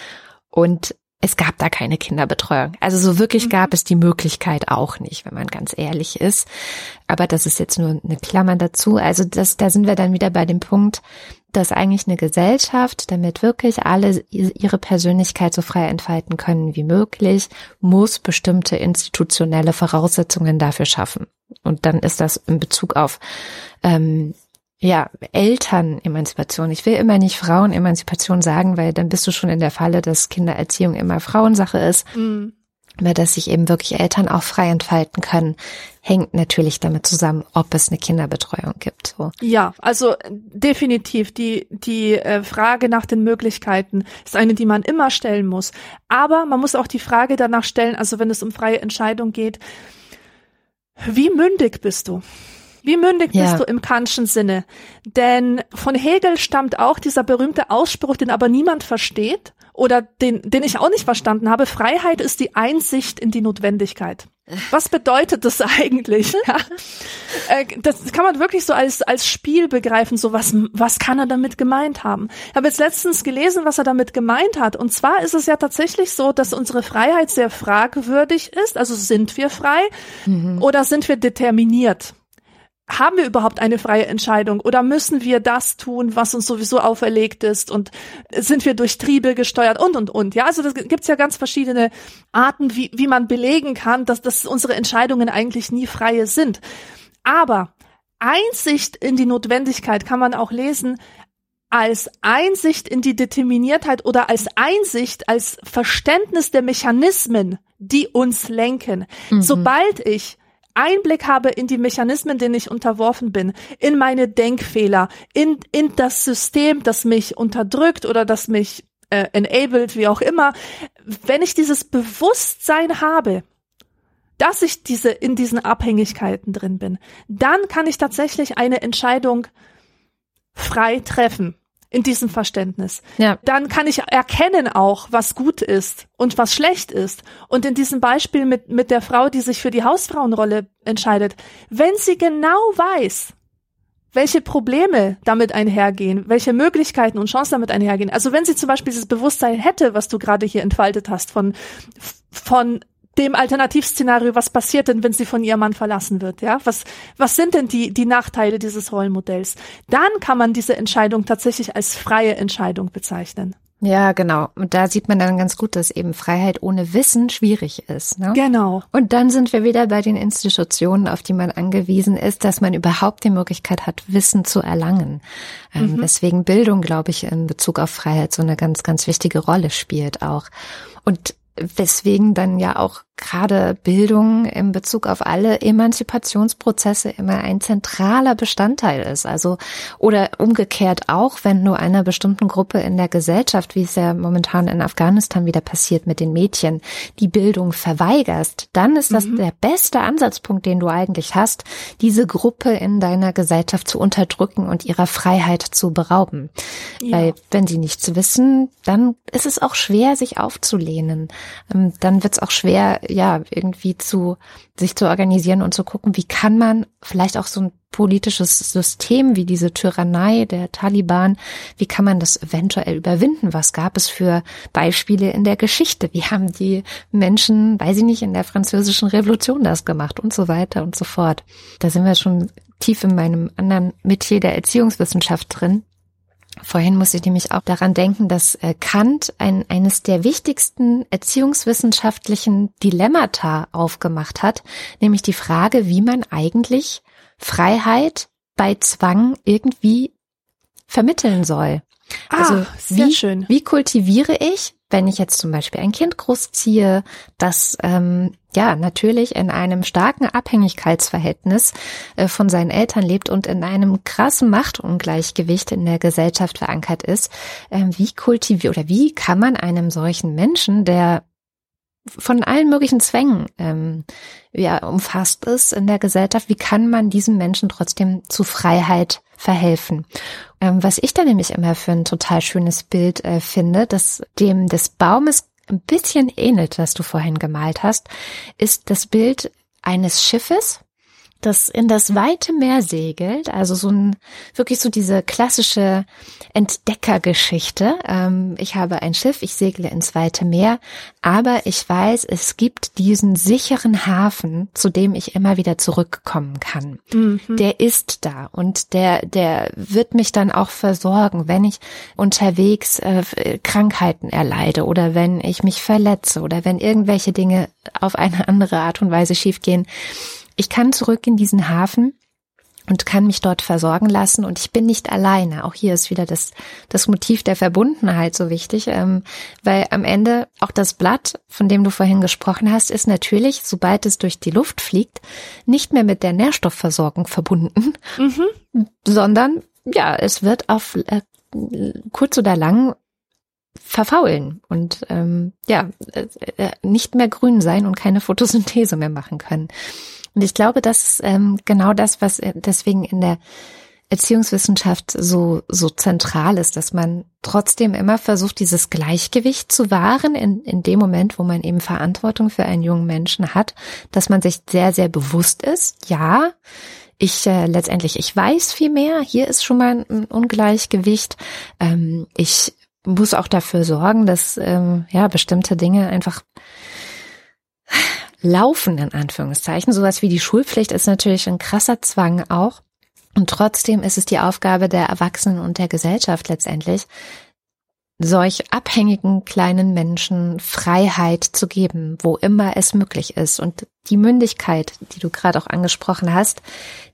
Speaker 3: und es gab da keine Kinderbetreuung. Also so wirklich mhm. gab es die Möglichkeit auch nicht, wenn man ganz ehrlich ist. Aber das ist jetzt nur eine Klammer dazu. Also das, da sind wir dann wieder bei dem Punkt, dass eigentlich eine Gesellschaft, damit wirklich alle ihre Persönlichkeit so frei entfalten können wie möglich, muss bestimmte institutionelle Voraussetzungen dafür schaffen. Und dann ist das in Bezug auf ähm, ja, Elternemanzipation. Ich will immer nicht Frauenemanzipation sagen, weil dann bist du schon in der Falle, dass Kindererziehung immer Frauensache ist. Mhm. Aber dass sich eben wirklich Eltern auch frei entfalten können, hängt natürlich damit zusammen, ob es eine Kinderbetreuung gibt. So.
Speaker 2: Ja, also definitiv die die äh, Frage nach den Möglichkeiten ist eine, die man immer stellen muss. Aber man muss auch die Frage danach stellen, also wenn es um freie Entscheidung geht, wie mündig bist du? Wie mündig ja. bist du im Kantschen Sinne? Denn von Hegel stammt auch dieser berühmte Ausspruch, den aber niemand versteht oder den, den ich auch nicht verstanden habe. Freiheit ist die Einsicht in die Notwendigkeit. Was bedeutet das eigentlich? Ja. Äh, das kann man wirklich so als, als Spiel begreifen. So was, was kann er damit gemeint haben? Ich habe jetzt letztens gelesen, was er damit gemeint hat. Und zwar ist es ja tatsächlich so, dass unsere Freiheit sehr fragwürdig ist. Also sind wir frei mhm. oder sind wir determiniert? Haben wir überhaupt eine freie Entscheidung oder müssen wir das tun, was uns sowieso auferlegt ist und sind wir durch Triebe gesteuert und und und. Ja, also das gibt's ja ganz verschiedene Arten, wie, wie man belegen kann, dass, dass unsere Entscheidungen eigentlich nie freie sind. Aber Einsicht in die Notwendigkeit kann man auch lesen als Einsicht in die Determiniertheit oder als Einsicht, als Verständnis der Mechanismen, die uns lenken. Mhm. Sobald ich Einblick habe in die Mechanismen, denen ich unterworfen bin, in meine Denkfehler, in, in das System, das mich unterdrückt oder das mich äh, enabled, wie auch immer, wenn ich dieses Bewusstsein habe, dass ich diese in diesen Abhängigkeiten drin bin, dann kann ich tatsächlich eine Entscheidung frei treffen in diesem Verständnis. Ja. Dann kann ich erkennen auch, was gut ist und was schlecht ist. Und in diesem Beispiel mit, mit der Frau, die sich für die Hausfrauenrolle entscheidet, wenn sie genau weiß, welche Probleme damit einhergehen, welche Möglichkeiten und Chancen damit einhergehen. Also wenn sie zum Beispiel dieses Bewusstsein hätte, was du gerade hier entfaltet hast, von, von dem Alternativszenario, was passiert denn, wenn sie von ihrem Mann verlassen wird, ja? Was, was sind denn die, die Nachteile dieses Rollenmodells? Dann kann man diese Entscheidung tatsächlich als freie Entscheidung bezeichnen.
Speaker 3: Ja, genau. Und da sieht man dann ganz gut, dass eben Freiheit ohne Wissen schwierig ist. Ne?
Speaker 2: Genau.
Speaker 3: Und dann sind wir wieder bei den Institutionen, auf die man angewiesen ist, dass man überhaupt die Möglichkeit hat, Wissen zu erlangen. Ähm, mhm. Weswegen Bildung, glaube ich, in Bezug auf Freiheit so eine ganz, ganz wichtige Rolle spielt auch. Und weswegen dann ja auch gerade Bildung in Bezug auf alle Emanzipationsprozesse immer ein zentraler Bestandteil ist. Also oder umgekehrt auch, wenn du einer bestimmten Gruppe in der Gesellschaft, wie es ja momentan in Afghanistan wieder passiert mit den Mädchen, die Bildung verweigerst, dann ist das mhm. der beste Ansatzpunkt, den du eigentlich hast, diese Gruppe in deiner Gesellschaft zu unterdrücken und ihrer Freiheit zu berauben. Ja. Weil wenn sie nichts wissen, dann ist es auch schwer, sich aufzulehnen. Ähm, dann wird es auch schwer, ja, irgendwie zu, sich zu organisieren und zu gucken, wie kann man vielleicht auch so ein politisches System wie diese Tyrannei der Taliban, wie kann man das eventuell überwinden? Was gab es für Beispiele in der Geschichte? Wie haben die Menschen, weiß ich nicht, in der französischen Revolution das gemacht und so weiter und so fort. Da sind wir schon tief in meinem anderen Metier der Erziehungswissenschaft drin. Vorhin musste ich nämlich auch daran denken, dass äh, Kant ein, eines der wichtigsten erziehungswissenschaftlichen Dilemmata aufgemacht hat, nämlich die Frage, wie man eigentlich Freiheit bei Zwang irgendwie vermitteln soll.
Speaker 2: Ah,
Speaker 3: also wie,
Speaker 2: schön.
Speaker 3: wie kultiviere ich, wenn ich jetzt zum Beispiel ein Kind großziehe, das ähm, ja natürlich in einem starken Abhängigkeitsverhältnis äh, von seinen Eltern lebt und in einem krassen Machtungleichgewicht in der Gesellschaft verankert ist, ähm, wie kultiviert oder wie kann man einem solchen Menschen, der von allen möglichen Zwängen ähm, ja, umfasst ist in der Gesellschaft, wie kann man diesem Menschen trotzdem zu Freiheit verhelfen? Ähm, was ich da nämlich immer für ein total schönes Bild äh, finde, das dem des Baumes ein bisschen ähnelt, das du vorhin gemalt hast, ist das Bild eines Schiffes, das in das weite Meer segelt, also so ein wirklich so diese klassische Entdeckergeschichte. Ähm, ich habe ein Schiff, ich segle ins weite Meer, aber ich weiß, es gibt diesen sicheren Hafen, zu dem ich immer wieder zurückkommen kann.
Speaker 2: Mhm.
Speaker 3: Der ist da und der der wird mich dann auch versorgen, wenn ich unterwegs äh, Krankheiten erleide oder wenn ich mich verletze oder wenn irgendwelche Dinge auf eine andere Art und Weise schiefgehen ich kann zurück in diesen Hafen und kann mich dort versorgen lassen und ich bin nicht alleine. Auch hier ist wieder das, das Motiv der Verbundenheit so wichtig, ähm, weil am Ende auch das Blatt, von dem du vorhin gesprochen hast, ist natürlich, sobald es durch die Luft fliegt, nicht mehr mit der Nährstoffversorgung verbunden,
Speaker 2: Mhm.
Speaker 3: sondern ja, es wird auf äh, kurz oder lang verfaulen und ähm, ja äh, äh, nicht mehr grün sein und keine Photosynthese mehr machen können. Und ich glaube, das ist ähm, genau das, was äh, deswegen in der Erziehungswissenschaft so so zentral ist, dass man trotzdem immer versucht, dieses Gleichgewicht zu wahren in, in dem Moment, wo man eben Verantwortung für einen jungen Menschen hat, dass man sich sehr, sehr bewusst ist, ja, ich äh, letztendlich, ich weiß viel mehr, hier ist schon mal ein Ungleichgewicht. Ähm, ich muss auch dafür sorgen, dass ähm, ja bestimmte Dinge einfach laufen in Anführungszeichen. Sowas wie die Schulpflicht ist natürlich ein krasser Zwang auch. Und trotzdem ist es die Aufgabe der Erwachsenen und der Gesellschaft letztendlich, solch abhängigen kleinen Menschen Freiheit zu geben, wo immer es möglich ist. Und die Mündigkeit, die du gerade auch angesprochen hast,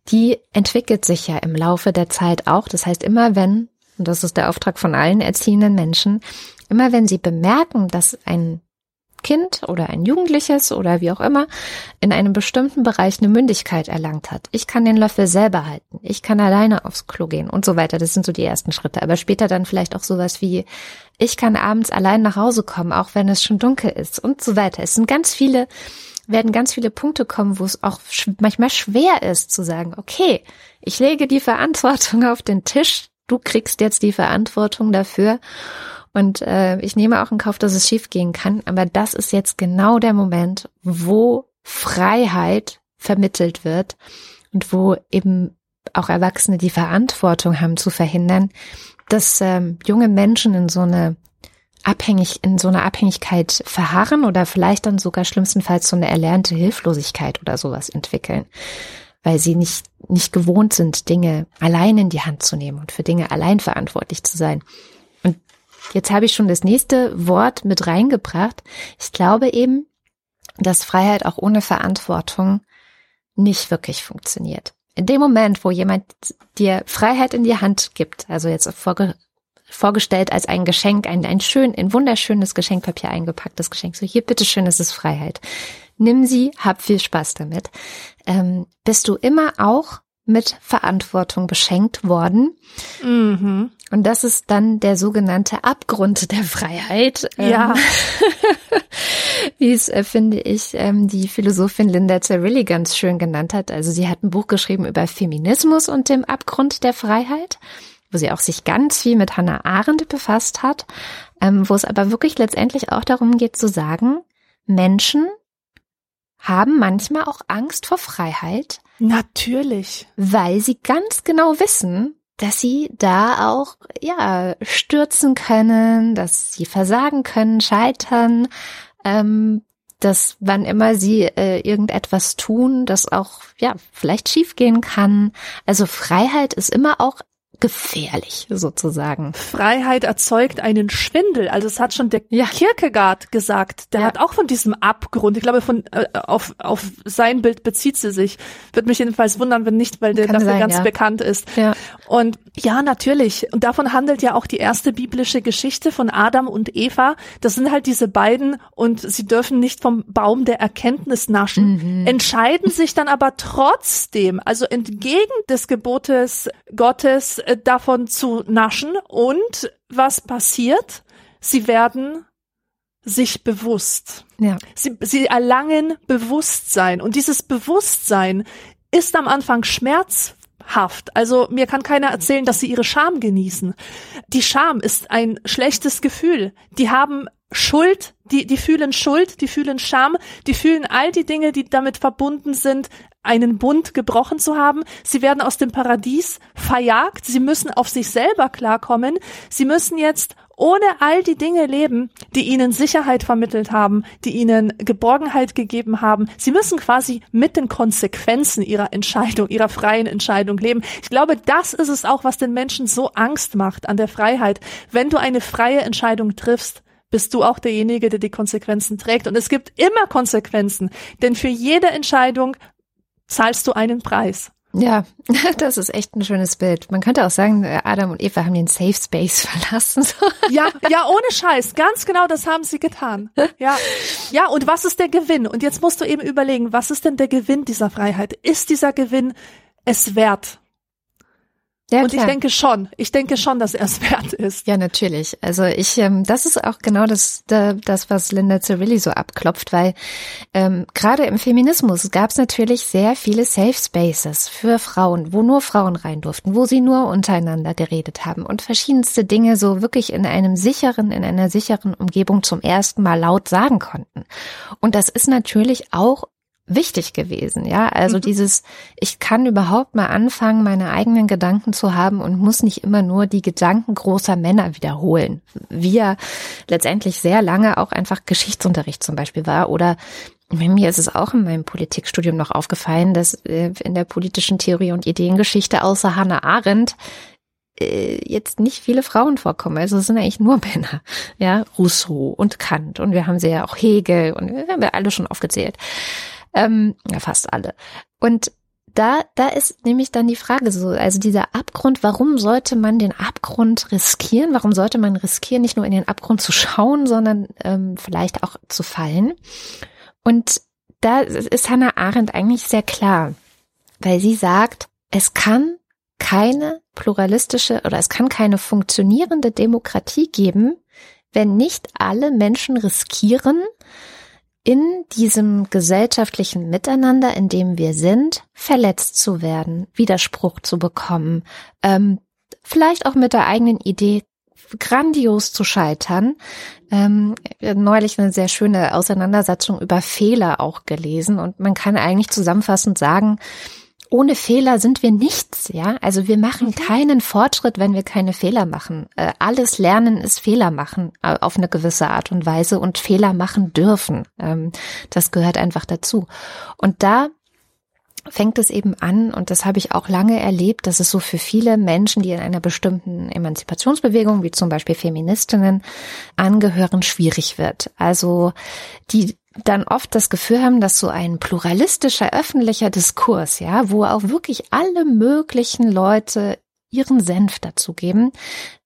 Speaker 3: die entwickelt sich ja im Laufe der Zeit auch. Das heißt, immer wenn, und das ist der Auftrag von allen erziehenden Menschen, immer wenn sie bemerken, dass ein Kind oder ein Jugendliches oder wie auch immer in einem bestimmten Bereich eine Mündigkeit erlangt hat. Ich kann den Löffel selber halten. Ich kann alleine aufs Klo gehen und so weiter. Das sind so die ersten Schritte. Aber später dann vielleicht auch sowas wie, ich kann abends allein nach Hause kommen, auch wenn es schon dunkel ist und so weiter. Es sind ganz viele, werden ganz viele Punkte kommen, wo es auch manchmal schwer ist zu sagen, okay, ich lege die Verantwortung auf den Tisch. Du kriegst jetzt die Verantwortung dafür. Und äh, ich nehme auch in Kauf, dass es schief gehen kann. Aber das ist jetzt genau der Moment, wo Freiheit vermittelt wird und wo eben auch Erwachsene die Verantwortung haben zu verhindern, dass ähm, junge Menschen in so eine abhängig in so eine Abhängigkeit verharren oder vielleicht dann sogar schlimmstenfalls so eine erlernte Hilflosigkeit oder sowas entwickeln, weil sie nicht nicht gewohnt sind, Dinge allein in die Hand zu nehmen und für Dinge allein verantwortlich zu sein. Jetzt habe ich schon das nächste Wort mit reingebracht. Ich glaube eben, dass Freiheit auch ohne Verantwortung nicht wirklich funktioniert. In dem Moment, wo jemand dir Freiheit in die Hand gibt, also jetzt vorge vorgestellt als ein Geschenk, ein, ein schön, ein wunderschönes Geschenkpapier eingepacktes Geschenk, so hier, bitteschön, es ist Freiheit. Nimm sie, hab viel Spaß damit. Ähm, bist du immer auch mit Verantwortung beschenkt worden.
Speaker 2: Mhm.
Speaker 3: Und das ist dann der sogenannte Abgrund der Freiheit.
Speaker 2: Ja.
Speaker 3: Ähm, Wie es, äh, finde ich, ähm, die Philosophin Linda Zerilli ganz schön genannt hat. Also sie hat ein Buch geschrieben über Feminismus und dem Abgrund der Freiheit, wo sie auch sich ganz viel mit Hannah Arendt befasst hat, ähm, wo es aber wirklich letztendlich auch darum geht zu sagen, Menschen haben manchmal auch Angst vor Freiheit,
Speaker 2: Natürlich.
Speaker 3: weil sie ganz genau wissen, dass sie da auch ja stürzen können, dass sie versagen können, scheitern, ähm, dass wann immer sie äh, irgendetwas tun, das auch ja vielleicht schiefgehen kann. Also Freiheit ist immer auch gefährlich sozusagen.
Speaker 2: Freiheit erzeugt einen Schwindel. Also es hat schon der ja. Kierkegaard gesagt. Der ja. hat auch von diesem Abgrund, ich glaube, von äh, auf, auf sein Bild bezieht sie sich. Wird mich jedenfalls wundern, wenn nicht, weil der Kann dafür sein, ganz ja. bekannt ist. Ja. Und ja, natürlich. Und davon handelt ja auch die erste biblische Geschichte von Adam und Eva. Das sind halt diese beiden und sie dürfen nicht vom Baum der Erkenntnis naschen, mhm. entscheiden sich dann aber trotzdem, also entgegen des Gebotes Gottes, äh, davon zu naschen und was passiert? Sie werden sich bewusst. Ja. Sie, sie erlangen Bewusstsein und dieses Bewusstsein ist am Anfang schmerzhaft. Also mir kann keiner erzählen, dass sie ihre Scham genießen. Die Scham ist ein schlechtes Gefühl. Die haben Schuld, die, die fühlen Schuld, die fühlen Scham, die fühlen all die Dinge, die damit verbunden sind, einen Bund gebrochen zu haben. Sie werden aus dem Paradies verjagt. Sie müssen auf sich selber klarkommen. Sie müssen jetzt ohne all die Dinge leben, die ihnen Sicherheit vermittelt haben, die ihnen Geborgenheit gegeben haben. Sie müssen quasi mit den Konsequenzen ihrer Entscheidung, ihrer freien Entscheidung leben. Ich glaube, das ist es auch, was den Menschen so Angst macht an der Freiheit. Wenn du eine freie Entscheidung triffst, bist du auch derjenige, der die Konsequenzen trägt. Und es gibt immer Konsequenzen, denn für jede Entscheidung zahlst du einen Preis.
Speaker 3: Ja, das ist echt ein schönes Bild. Man könnte auch sagen, Adam und Eva haben den Safe Space verlassen.
Speaker 2: Ja, ja, ohne Scheiß. Ganz genau das haben sie getan. Ja, ja, und was ist der Gewinn? Und jetzt musst du eben überlegen, was ist denn der Gewinn dieser Freiheit? Ist dieser Gewinn es wert? Ja, und klar. ich denke schon, ich denke schon, dass er es wert ist.
Speaker 3: Ja, natürlich. Also ich, ähm, das ist auch genau das, das, was Linda Cirilli so abklopft, weil ähm, gerade im Feminismus gab es natürlich sehr viele Safe Spaces für Frauen, wo nur Frauen rein durften, wo sie nur untereinander geredet haben und verschiedenste Dinge so wirklich in einem sicheren, in einer sicheren Umgebung zum ersten Mal laut sagen konnten. Und das ist natürlich auch wichtig gewesen, ja. Also mhm. dieses, ich kann überhaupt mal anfangen, meine eigenen Gedanken zu haben und muss nicht immer nur die Gedanken großer Männer wiederholen. Wie ja letztendlich sehr lange auch einfach Geschichtsunterricht zum Beispiel war oder mir ist es auch in meinem Politikstudium noch aufgefallen, dass äh, in der politischen Theorie und Ideengeschichte außer Hannah Arendt äh, jetzt nicht viele Frauen vorkommen. Also es sind eigentlich nur Männer. Ja, Rousseau und Kant und wir haben sie ja auch Hegel und wir haben ja alle schon aufgezählt. Ähm, ja, fast alle. Und da, da ist nämlich dann die Frage so, also dieser Abgrund, warum sollte man den Abgrund riskieren? Warum sollte man riskieren, nicht nur in den Abgrund zu schauen, sondern ähm, vielleicht auch zu fallen? Und da ist Hannah Arendt eigentlich sehr klar, weil sie sagt, es kann keine pluralistische oder es kann keine funktionierende Demokratie geben, wenn nicht alle Menschen riskieren, in diesem gesellschaftlichen Miteinander, in dem wir sind, verletzt zu werden, Widerspruch zu bekommen, ähm, vielleicht auch mit der eigenen Idee grandios zu scheitern. Ähm, neulich eine sehr schöne Auseinandersetzung über Fehler auch gelesen und man kann eigentlich zusammenfassend sagen, ohne Fehler sind wir nichts, ja. Also wir machen mhm. keinen Fortschritt, wenn wir keine Fehler machen. Äh, alles Lernen ist Fehler machen äh, auf eine gewisse Art und Weise und Fehler machen dürfen. Ähm, das gehört einfach dazu. Und da fängt es eben an, und das habe ich auch lange erlebt, dass es so für viele Menschen, die in einer bestimmten Emanzipationsbewegung, wie zum Beispiel Feministinnen, angehören, schwierig wird. Also die dann oft das Gefühl haben, dass so ein pluralistischer öffentlicher Diskurs, ja, wo auch wirklich alle möglichen Leute ihren Senf dazugeben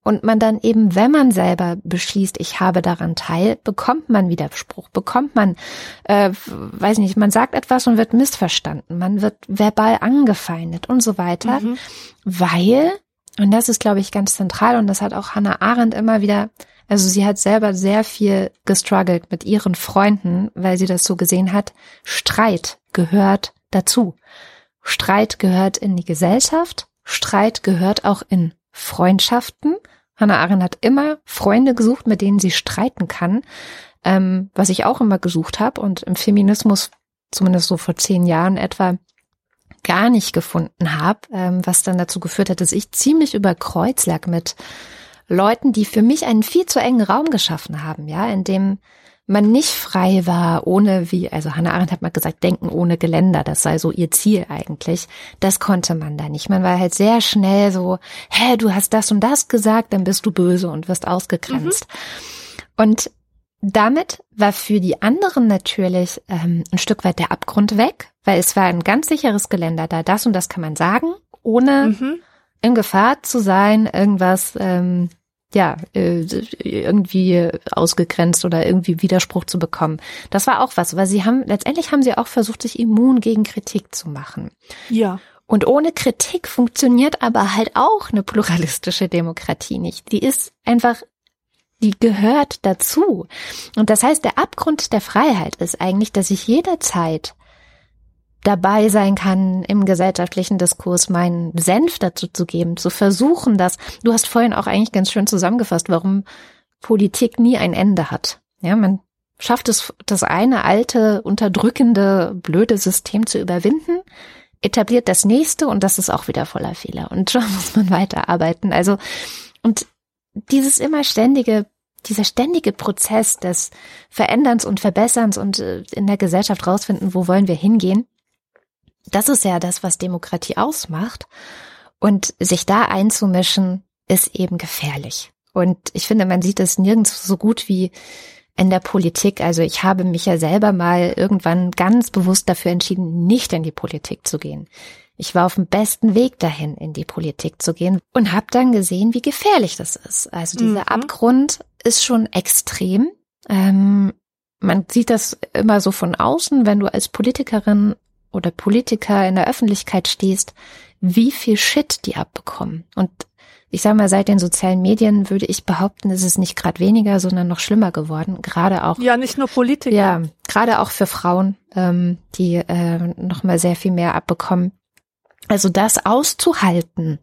Speaker 3: und man dann eben, wenn man selber beschließt, ich habe daran teil, bekommt man Widerspruch, bekommt man, äh, weiß nicht, man sagt etwas und wird missverstanden, man wird verbal angefeindet und so weiter, mhm. weil, und das ist, glaube ich, ganz zentral und das hat auch Hannah Arendt immer wieder also sie hat selber sehr viel gestruggelt mit ihren Freunden, weil sie das so gesehen hat. Streit gehört dazu. Streit gehört in die Gesellschaft. Streit gehört auch in Freundschaften. Hannah Arendt hat immer Freunde gesucht, mit denen sie streiten kann, ähm, was ich auch immer gesucht habe und im Feminismus, zumindest so vor zehn Jahren etwa, gar nicht gefunden habe, ähm, was dann dazu geführt hat, dass ich ziemlich über Kreuz lag mit Leuten, die für mich einen viel zu engen Raum geschaffen haben, ja, in dem man nicht frei war, ohne wie, also Hannah Arendt hat mal gesagt, denken ohne Geländer, das sei so ihr Ziel eigentlich. Das konnte man da nicht. Man war halt sehr schnell so, hä, du hast das und das gesagt, dann bist du böse und wirst ausgegrenzt. Mhm. Und damit war für die anderen natürlich ähm, ein Stück weit der Abgrund weg, weil es war ein ganz sicheres Geländer da. Das und das kann man sagen, ohne mhm. In Gefahr zu sein, irgendwas ähm, ja, äh, irgendwie ausgegrenzt oder irgendwie Widerspruch zu bekommen. Das war auch was, weil sie haben, letztendlich haben sie auch versucht, sich immun gegen Kritik zu machen.
Speaker 2: Ja.
Speaker 3: Und ohne Kritik funktioniert aber halt auch eine pluralistische Demokratie nicht. Die ist einfach, die gehört dazu. Und das heißt, der Abgrund der Freiheit ist eigentlich, dass ich jederzeit dabei sein kann, im gesellschaftlichen Diskurs meinen Senf dazu zu geben, zu versuchen, dass, du hast vorhin auch eigentlich ganz schön zusammengefasst, warum Politik nie ein Ende hat. Ja, man schafft es, das eine alte, unterdrückende, blöde System zu überwinden, etabliert das nächste und das ist auch wieder voller Fehler. Und schon muss man weiterarbeiten. Also, und dieses immer ständige dieser ständige Prozess des Veränderns und Verbesserns und äh, in der Gesellschaft rausfinden, wo wollen wir hingehen, das ist ja das, was Demokratie ausmacht. Und sich da einzumischen, ist eben gefährlich. Und ich finde, man sieht es nirgends so gut wie in der Politik. Also ich habe mich ja selber mal irgendwann ganz bewusst dafür entschieden, nicht in die Politik zu gehen. Ich war auf dem besten Weg dahin, in die Politik zu gehen und habe dann gesehen, wie gefährlich das ist. Also dieser mhm. Abgrund ist schon extrem. Ähm, man sieht das immer so von außen, wenn du als Politikerin oder Politiker in der Öffentlichkeit stehst, wie viel Shit die abbekommen. Und ich sage mal, seit den sozialen Medien würde ich behaupten, ist es nicht gerade weniger, sondern noch schlimmer geworden. Gerade auch.
Speaker 2: Ja, nicht nur Politiker.
Speaker 3: Ja, gerade auch für Frauen, ähm, die äh, noch mal sehr viel mehr abbekommen. Also das auszuhalten,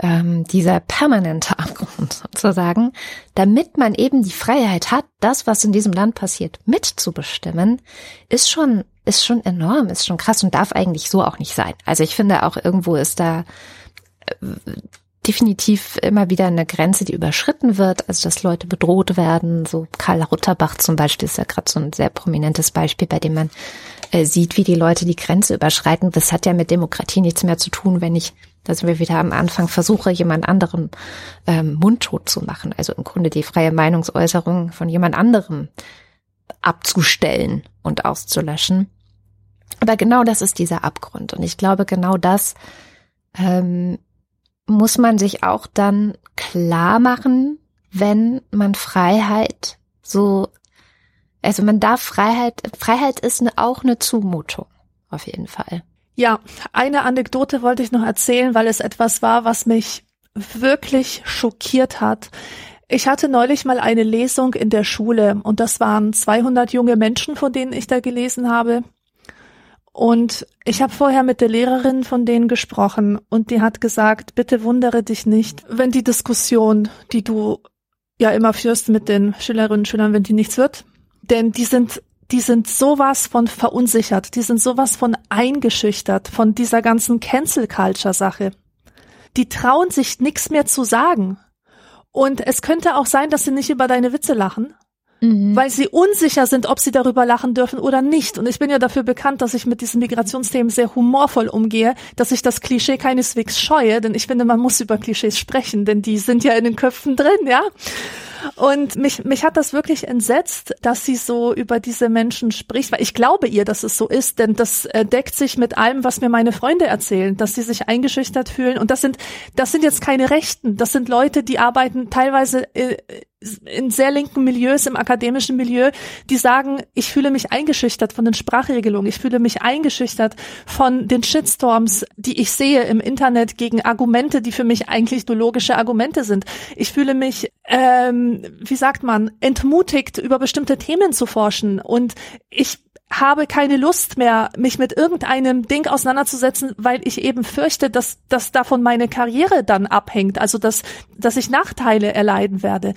Speaker 3: ähm, dieser permanente Abgrund sozusagen, damit man eben die Freiheit hat, das, was in diesem Land passiert, mitzubestimmen, ist schon ist schon enorm, ist schon krass und darf eigentlich so auch nicht sein. Also ich finde auch irgendwo ist da äh, definitiv immer wieder eine Grenze, die überschritten wird, also dass Leute bedroht werden. So Karl Rutterbach zum Beispiel ist ja gerade so ein sehr prominentes Beispiel, bei dem man äh, sieht, wie die Leute die Grenze überschreiten. Das hat ja mit Demokratie nichts mehr zu tun, wenn ich, da sind wir wieder am Anfang, versuche, jemand anderem ähm, mundtot zu machen. Also im Grunde die freie Meinungsäußerung von jemand anderem abzustellen und auszulöschen. Aber genau das ist dieser Abgrund. Und ich glaube, genau das ähm, muss man sich auch dann klar machen, wenn man Freiheit so, also man darf Freiheit, Freiheit ist eine, auch eine Zumutung, auf jeden Fall.
Speaker 2: Ja, eine Anekdote wollte ich noch erzählen, weil es etwas war, was mich wirklich schockiert hat. Ich hatte neulich mal eine Lesung in der Schule und das waren 200 junge Menschen, von denen ich da gelesen habe. Und ich habe vorher mit der Lehrerin von denen gesprochen und die hat gesagt, bitte wundere dich nicht, wenn die Diskussion, die du ja immer führst mit den Schülerinnen und Schülern, wenn die nichts wird. Denn die sind, die sind sowas von verunsichert, die sind sowas von eingeschüchtert von dieser ganzen Cancel Culture Sache. Die trauen sich nichts mehr zu sagen. Und es könnte auch sein, dass sie nicht über deine Witze lachen, Mhm. Weil sie unsicher sind, ob sie darüber lachen dürfen oder nicht. Und ich bin ja dafür bekannt, dass ich mit diesen Migrationsthemen sehr humorvoll umgehe, dass ich das Klischee keineswegs scheue, denn ich finde, man muss über Klischees sprechen, denn die sind ja in den Köpfen drin, ja. Und mich, mich hat das wirklich entsetzt, dass sie so über diese Menschen spricht, weil ich glaube ihr, dass es so ist, denn das deckt sich mit allem, was mir meine Freunde erzählen, dass sie sich eingeschüchtert fühlen. Und das sind, das sind jetzt keine Rechten, das sind Leute, die arbeiten teilweise äh, in sehr linken Milieus, im akademischen Milieu, die sagen, ich fühle mich eingeschüchtert von den Sprachregelungen, ich fühle mich eingeschüchtert von den Shitstorms, die ich sehe im Internet gegen Argumente, die für mich eigentlich nur logische Argumente sind. Ich fühle mich, ähm, wie sagt man, entmutigt, über bestimmte Themen zu forschen und ich habe keine Lust mehr, mich mit irgendeinem Ding auseinanderzusetzen, weil ich eben fürchte, dass, dass davon meine Karriere dann abhängt, also dass, dass ich Nachteile erleiden werde.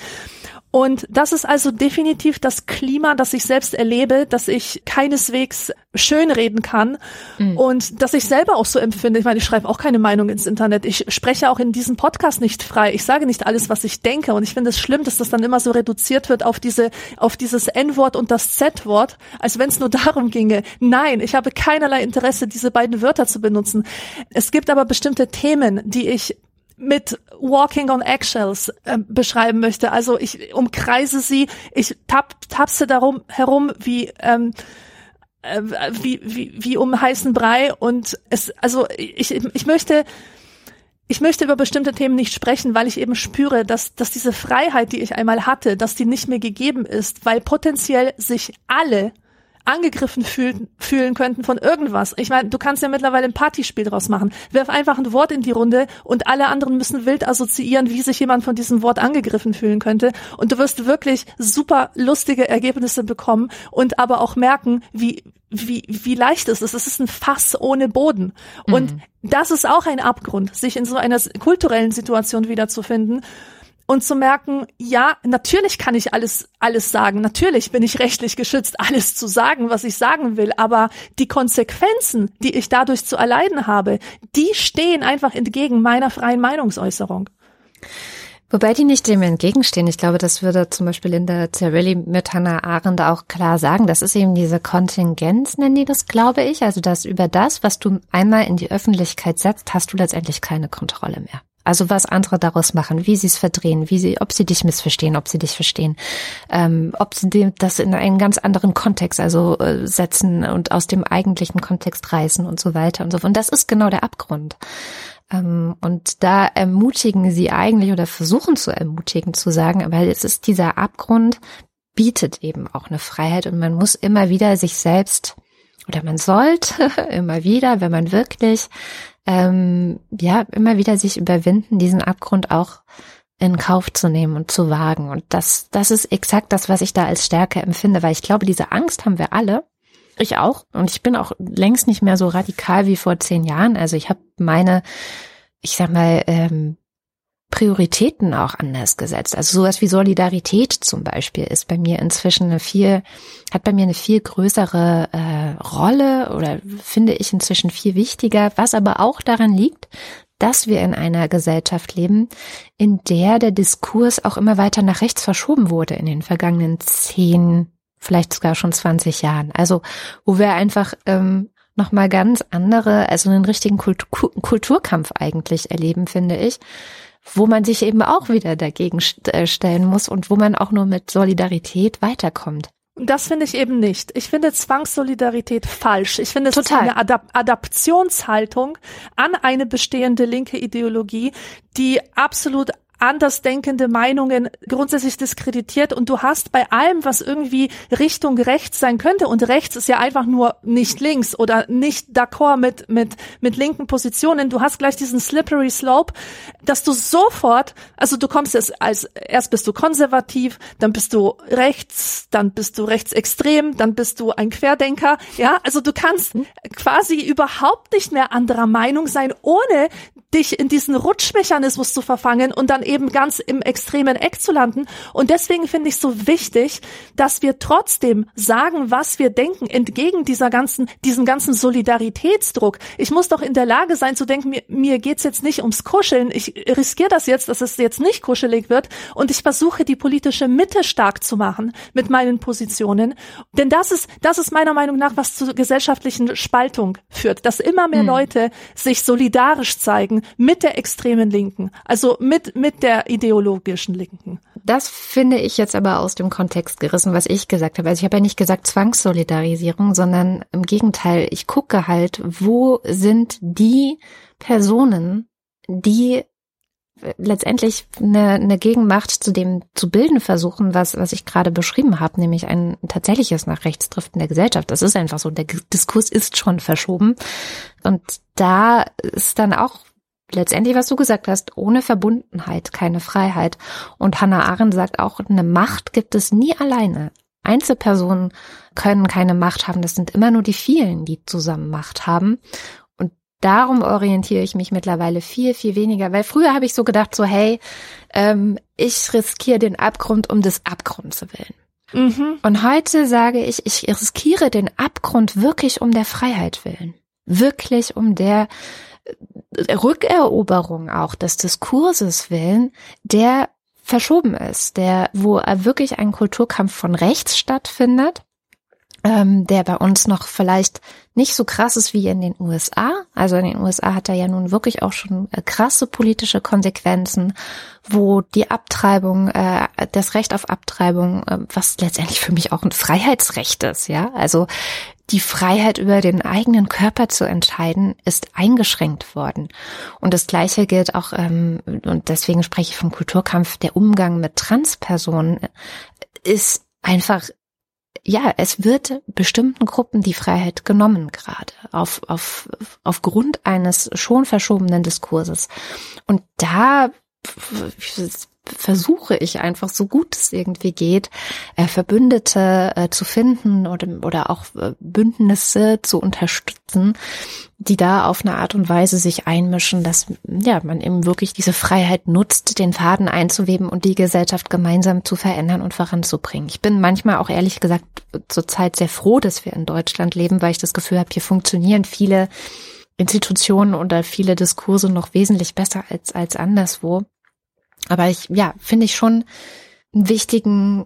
Speaker 2: Und das ist also definitiv das Klima, das ich selbst erlebe, dass ich keineswegs schönreden kann mhm. und dass ich selber auch so empfinde. Ich meine, ich schreibe auch keine Meinung ins Internet. Ich spreche auch in diesem Podcast nicht frei. Ich sage nicht alles, was ich denke. Und ich finde es schlimm, dass das dann immer so reduziert wird auf diese, auf dieses N-Wort und das Z-Wort, als wenn es nur darum ginge. Nein, ich habe keinerlei Interesse, diese beiden Wörter zu benutzen. Es gibt aber bestimmte Themen, die ich mit Walking on Eggshells äh, beschreiben möchte. Also ich umkreise sie, ich tap, tapse darum herum wie ähm, äh, wie, wie, wie um heißen Brei und es also ich, ich möchte ich möchte über bestimmte Themen nicht sprechen, weil ich eben spüre, dass, dass diese Freiheit, die ich einmal hatte, dass die nicht mehr gegeben ist, weil potenziell sich alle angegriffen fühlen, fühlen könnten von irgendwas. Ich meine, du kannst ja mittlerweile ein Partyspiel draus machen. Werf einfach ein Wort in die Runde und alle anderen müssen wild assoziieren, wie sich jemand von diesem Wort angegriffen fühlen könnte. Und du wirst wirklich super lustige Ergebnisse bekommen und aber auch merken, wie, wie, wie leicht es ist. Es ist ein Fass ohne Boden. Und mhm. das ist auch ein Abgrund, sich in so einer kulturellen Situation wiederzufinden und zu merken, ja, natürlich kann ich alles, alles sagen. Natürlich bin ich rechtlich geschützt, alles zu sagen, was ich sagen will. Aber die Konsequenzen, die ich dadurch zu erleiden habe, die stehen einfach entgegen meiner freien Meinungsäußerung.
Speaker 3: Wobei die nicht dem entgegenstehen. Ich glaube, das würde zum Beispiel Linda Zerilli mit Hannah Arendt auch klar sagen. Das ist eben diese Kontingenz, nennen die das, glaube ich. Also, dass über das, was du einmal in die Öffentlichkeit setzt, hast du letztendlich keine Kontrolle mehr. Also was andere daraus machen, wie sie es verdrehen, wie sie, ob sie dich missverstehen, ob sie dich verstehen, ähm, ob sie das in einen ganz anderen Kontext also äh, setzen und aus dem eigentlichen Kontext reißen und so weiter und so. Und das ist genau der Abgrund. Ähm, und da ermutigen sie eigentlich oder versuchen zu ermutigen zu sagen, weil es ist dieser Abgrund bietet eben auch eine Freiheit und man muss immer wieder sich selbst oder man sollte immer wieder, wenn man wirklich ähm, ja immer wieder sich überwinden, diesen Abgrund auch in Kauf zu nehmen und zu wagen. Und das, das ist exakt das, was ich da als Stärke empfinde, weil ich glaube, diese Angst haben wir alle. Ich auch. Und ich bin auch längst nicht mehr so radikal wie vor zehn Jahren. Also ich habe meine, ich sag mal, ähm, Prioritäten auch anders gesetzt. Also sowas wie Solidarität zum Beispiel ist bei mir inzwischen eine viel, hat bei mir eine viel größere äh, Rolle oder finde ich inzwischen viel wichtiger, was aber auch daran liegt, dass wir in einer Gesellschaft leben, in der der Diskurs auch immer weiter nach rechts verschoben wurde in den vergangenen zehn, vielleicht sogar schon 20 Jahren. Also wo wir einfach ähm, nochmal ganz andere, also einen richtigen Kultur Kulturkampf eigentlich erleben, finde ich wo man sich eben auch wieder dagegen äh, stellen muss und wo man auch nur mit Solidarität weiterkommt.
Speaker 2: Das finde ich eben nicht. Ich finde Zwangssolidarität falsch. Ich finde es ist eine Adap Adaptionshaltung an eine bestehende linke Ideologie, die absolut andersdenkende Meinungen grundsätzlich diskreditiert und du hast bei allem, was irgendwie Richtung rechts sein könnte und rechts ist ja einfach nur nicht links oder nicht d'accord mit, mit, mit linken Positionen, du hast gleich diesen slippery slope, dass du sofort, also du kommst jetzt als, erst bist du konservativ, dann bist du rechts, dann bist du rechtsextrem, dann bist du ein Querdenker, ja, also du kannst quasi überhaupt nicht mehr anderer Meinung sein, ohne dich in diesen Rutschmechanismus zu verfangen und dann eben ganz im extremen Eck zu landen. Und deswegen finde ich so wichtig, dass wir trotzdem sagen, was wir denken, entgegen dieser ganzen, diesem ganzen Solidaritätsdruck. Ich muss doch in der Lage sein zu denken, mir, mir geht's jetzt nicht ums Kuscheln. Ich riskiere das jetzt, dass es jetzt nicht kuschelig wird. Und ich versuche, die politische Mitte stark zu machen mit meinen Positionen. Denn das ist, das ist meiner Meinung nach, was zur gesellschaftlichen Spaltung führt, dass immer mehr hm. Leute sich solidarisch zeigen mit der extremen Linken, also mit, mit der ideologischen Linken.
Speaker 3: Das finde ich jetzt aber aus dem Kontext gerissen, was ich gesagt habe. Also ich habe ja nicht gesagt Zwangssolidarisierung, sondern im Gegenteil, ich gucke halt, wo sind die Personen, die letztendlich eine, eine Gegenmacht zu dem zu bilden versuchen, was, was ich gerade beschrieben habe, nämlich ein tatsächliches nach rechts driften der Gesellschaft. Das ist einfach so. Der Diskurs ist schon verschoben. Und da ist dann auch letztendlich, was du gesagt hast, ohne Verbundenheit keine Freiheit. Und Hannah Arendt sagt auch, eine Macht gibt es nie alleine. Einzelpersonen können keine Macht haben. Das sind immer nur die vielen, die zusammen Macht haben. Und darum orientiere ich mich mittlerweile viel, viel weniger, weil früher habe ich so gedacht, so hey, ähm, ich riskiere den Abgrund um des Abgrunds willen. Mhm. Und heute sage ich, ich riskiere den Abgrund wirklich um der Freiheit willen. Wirklich um der Rückeroberung auch des Diskurses willen, der verschoben ist, der, wo wirklich ein Kulturkampf von rechts stattfindet ähm, der bei uns noch vielleicht nicht so krass ist wie in den USA. Also in den USA hat er ja nun wirklich auch schon äh, krasse politische Konsequenzen, wo die Abtreibung, äh, das Recht auf Abtreibung, äh, was letztendlich für mich auch ein Freiheitsrecht ist, ja, also die Freiheit über den eigenen Körper zu entscheiden, ist eingeschränkt worden. Und das Gleiche gilt auch, ähm, und deswegen spreche ich vom Kulturkampf, der Umgang mit Transpersonen ist einfach ja, es wird bestimmten Gruppen die Freiheit genommen gerade auf, auf, aufgrund eines schon verschobenen Diskurses. Und da versuche ich einfach so gut es irgendwie geht, äh, Verbündete äh, zu finden oder, oder auch äh, Bündnisse zu unterstützen, die da auf eine Art und Weise sich einmischen, dass ja man eben wirklich diese Freiheit nutzt, den Faden einzuweben und die Gesellschaft gemeinsam zu verändern und voranzubringen. Ich bin manchmal auch ehrlich gesagt zurzeit sehr froh, dass wir in Deutschland leben, weil ich das Gefühl habe, hier funktionieren viele Institutionen oder viele Diskurse noch wesentlich besser als als anderswo. Aber ich, ja, finde ich schon einen wichtigen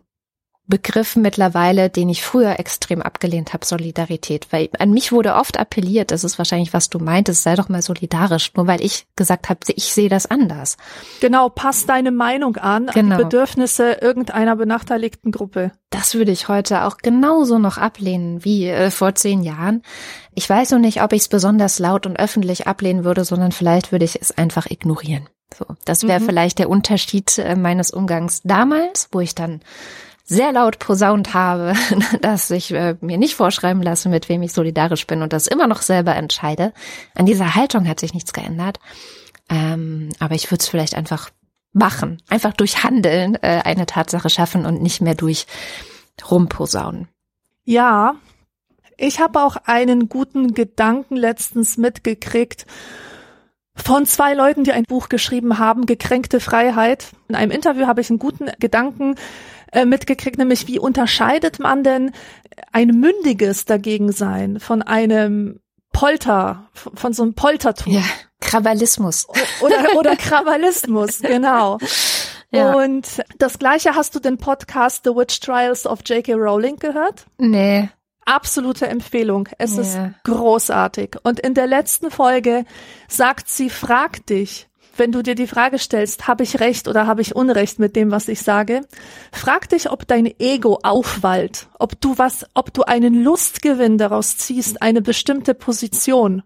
Speaker 3: Begriff mittlerweile, den ich früher extrem abgelehnt habe, Solidarität. Weil an mich wurde oft appelliert, das ist wahrscheinlich, was du meintest, sei doch mal solidarisch, nur weil ich gesagt habe, ich sehe das anders.
Speaker 2: Genau, passt deine Meinung an, genau. an die genau. Bedürfnisse irgendeiner benachteiligten Gruppe.
Speaker 3: Das würde ich heute auch genauso noch ablehnen wie äh, vor zehn Jahren. Ich weiß noch nicht, ob ich es besonders laut und öffentlich ablehnen würde, sondern vielleicht würde ich es einfach ignorieren. So, das wäre mhm. vielleicht der Unterschied äh, meines Umgangs damals, wo ich dann sehr laut posaunt habe, dass ich äh, mir nicht vorschreiben lasse, mit wem ich solidarisch bin und das immer noch selber entscheide. An dieser Haltung hat sich nichts geändert. Ähm, aber ich würde es vielleicht einfach machen, einfach durch Handeln äh, eine Tatsache schaffen und nicht mehr durch rumposaunen.
Speaker 2: Ja, ich habe auch einen guten Gedanken letztens mitgekriegt von zwei Leuten, die ein Buch geschrieben haben, Gekränkte Freiheit. In einem Interview habe ich einen guten Gedanken äh, mitgekriegt, nämlich wie unterscheidet man denn ein mündiges Dagegensein von einem Polter, von so einem Poltertum?
Speaker 3: Ja, Krawallismus.
Speaker 2: Oder, oder Krawallismus, genau. Ja. Und das gleiche hast du den Podcast The Witch Trials of J.K. Rowling gehört?
Speaker 3: Nee.
Speaker 2: Absolute Empfehlung. Es ja. ist großartig. Und in der letzten Folge sagt sie, frag dich, wenn du dir die Frage stellst, habe ich recht oder habe ich Unrecht mit dem, was ich sage, frag dich, ob dein Ego aufwallt, ob du was, ob du einen Lustgewinn daraus ziehst, eine bestimmte Position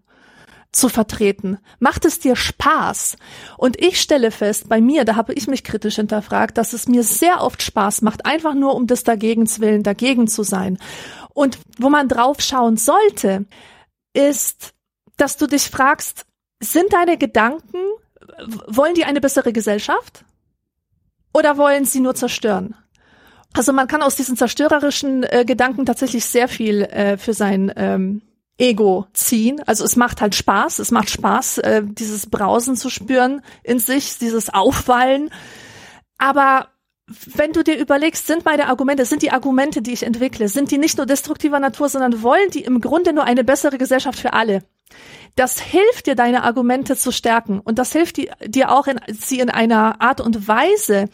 Speaker 2: zu vertreten. Macht es dir Spaß? Und ich stelle fest, bei mir, da habe ich mich kritisch hinterfragt, dass es mir sehr oft Spaß macht, einfach nur um des Dagegens willen dagegen zu sein. Und wo man drauf schauen sollte, ist, dass du dich fragst, sind deine Gedanken wollen die eine bessere Gesellschaft? Oder wollen sie nur zerstören? Also man kann aus diesen zerstörerischen äh, Gedanken tatsächlich sehr viel äh, für sein ähm, Ego ziehen. Also es macht halt Spaß, es macht Spaß, äh, dieses Brausen zu spüren in sich, dieses Aufwallen. Aber wenn du dir überlegst, sind meine Argumente, sind die Argumente, die ich entwickle, sind die nicht nur destruktiver Natur, sondern wollen die im Grunde nur eine bessere Gesellschaft für alle? Das hilft dir, deine Argumente zu stärken und das hilft dir auch, in, sie in einer Art und Weise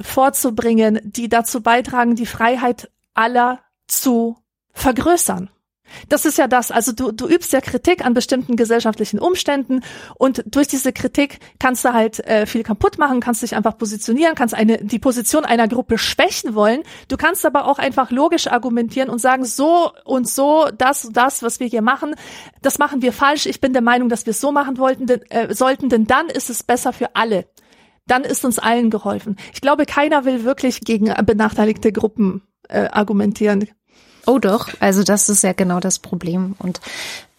Speaker 2: vorzubringen, die dazu beitragen, die Freiheit aller zu vergrößern. Das ist ja das. Also du, du übst ja Kritik an bestimmten gesellschaftlichen Umständen und durch diese Kritik kannst du halt äh, viel kaputt machen, kannst dich einfach positionieren, kannst eine, die Position einer Gruppe schwächen wollen. Du kannst aber auch einfach logisch argumentieren und sagen, so und so, das und das, was wir hier machen, das machen wir falsch. Ich bin der Meinung, dass wir es so machen wollten, denn, äh, sollten, denn dann ist es besser für alle. Dann ist uns allen geholfen. Ich glaube, keiner will wirklich gegen benachteiligte Gruppen äh, argumentieren.
Speaker 3: Oh doch, also das ist ja genau das Problem und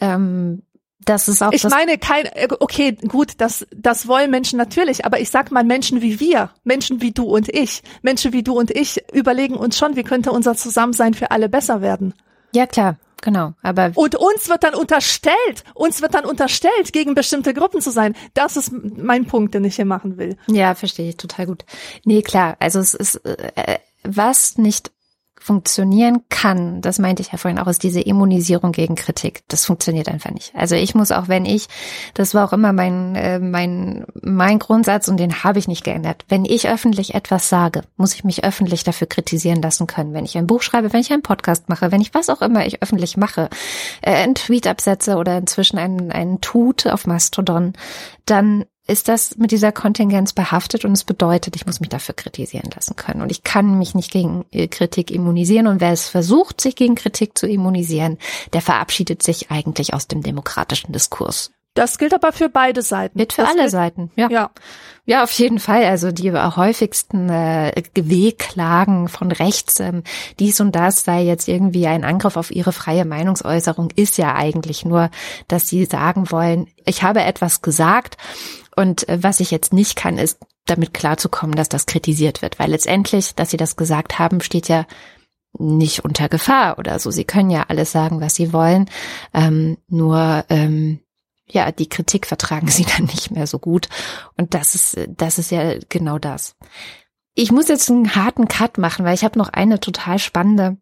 Speaker 3: ähm, das ist auch.
Speaker 2: Ich meine, kein, okay, gut, das, das wollen Menschen natürlich, aber ich sag mal Menschen wie wir, Menschen wie du und ich, Menschen wie du und ich überlegen uns schon, wie könnte unser Zusammensein für alle besser werden.
Speaker 3: Ja, klar. genau. Aber
Speaker 2: Und uns wird dann unterstellt, uns wird dann unterstellt, gegen bestimmte Gruppen zu sein. Das ist mein Punkt, den ich hier machen will.
Speaker 3: ja, verstehe ich total gut. Nee, klar. Also es ist äh, was nicht funktionieren kann, das meinte ich ja vorhin auch, ist diese Immunisierung gegen Kritik. Das funktioniert einfach nicht. Also ich muss auch, wenn ich, das war auch immer mein äh, mein mein Grundsatz und den habe ich nicht geändert. Wenn ich öffentlich etwas sage, muss ich mich öffentlich dafür kritisieren lassen können. Wenn ich ein Buch schreibe, wenn ich einen Podcast mache, wenn ich was auch immer ich öffentlich mache, äh, einen Tweet absetze oder inzwischen einen einen Tut auf Mastodon, dann ist das mit dieser Kontingenz behaftet und es bedeutet, ich muss mich dafür kritisieren lassen können. Und ich kann mich nicht gegen äh, Kritik immunisieren. Und wer es versucht, sich gegen Kritik zu immunisieren, der verabschiedet sich eigentlich aus dem demokratischen Diskurs.
Speaker 2: Das gilt aber für beide Seiten.
Speaker 3: Wird für
Speaker 2: das
Speaker 3: alle
Speaker 2: gilt,
Speaker 3: Seiten, ja.
Speaker 2: Ja.
Speaker 3: Ja, auf jeden Fall. Also die häufigsten äh, Wehklagen von rechts, ähm, dies und das sei jetzt irgendwie ein Angriff auf ihre freie Meinungsäußerung, ist ja eigentlich nur, dass sie sagen wollen, ich habe etwas gesagt und äh, was ich jetzt nicht kann, ist damit klarzukommen, dass das kritisiert wird. Weil letztendlich, dass sie das gesagt haben, steht ja nicht unter Gefahr oder so. Sie können ja alles sagen, was sie wollen. Ähm, nur ähm, ja, die Kritik vertragen sie dann nicht mehr so gut. Und das ist, das ist ja genau das. Ich muss jetzt einen harten Cut machen, weil ich habe noch eine total spannende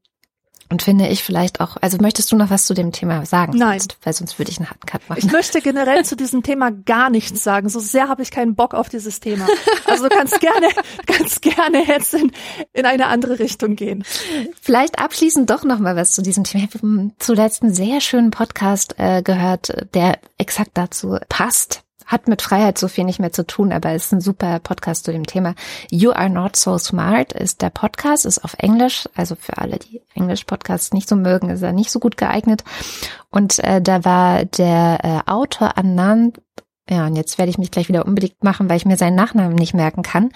Speaker 3: und finde ich vielleicht auch, also möchtest du noch was zu dem Thema sagen?
Speaker 2: Nein.
Speaker 3: Sonst, weil sonst würde ich einen harten Cut machen.
Speaker 2: Ich möchte generell zu diesem Thema gar nichts sagen. So sehr habe ich keinen Bock auf dieses Thema. Also du kannst gerne, kannst gerne jetzt in, in eine andere Richtung gehen.
Speaker 3: Vielleicht abschließend doch noch mal was zu diesem Thema. Ich habe zuletzt einen sehr schönen Podcast äh, gehört, der exakt dazu passt. Hat mit Freiheit so viel nicht mehr zu tun, aber ist ein super Podcast zu dem Thema. You Are Not So Smart ist der Podcast, ist auf Englisch. Also für alle, die Englisch-Podcasts nicht so mögen, ist er nicht so gut geeignet. Und äh, da war der äh, Autor Anand ja, und jetzt werde ich mich gleich wieder unbedingt machen, weil ich mir seinen Nachnamen nicht merken kann.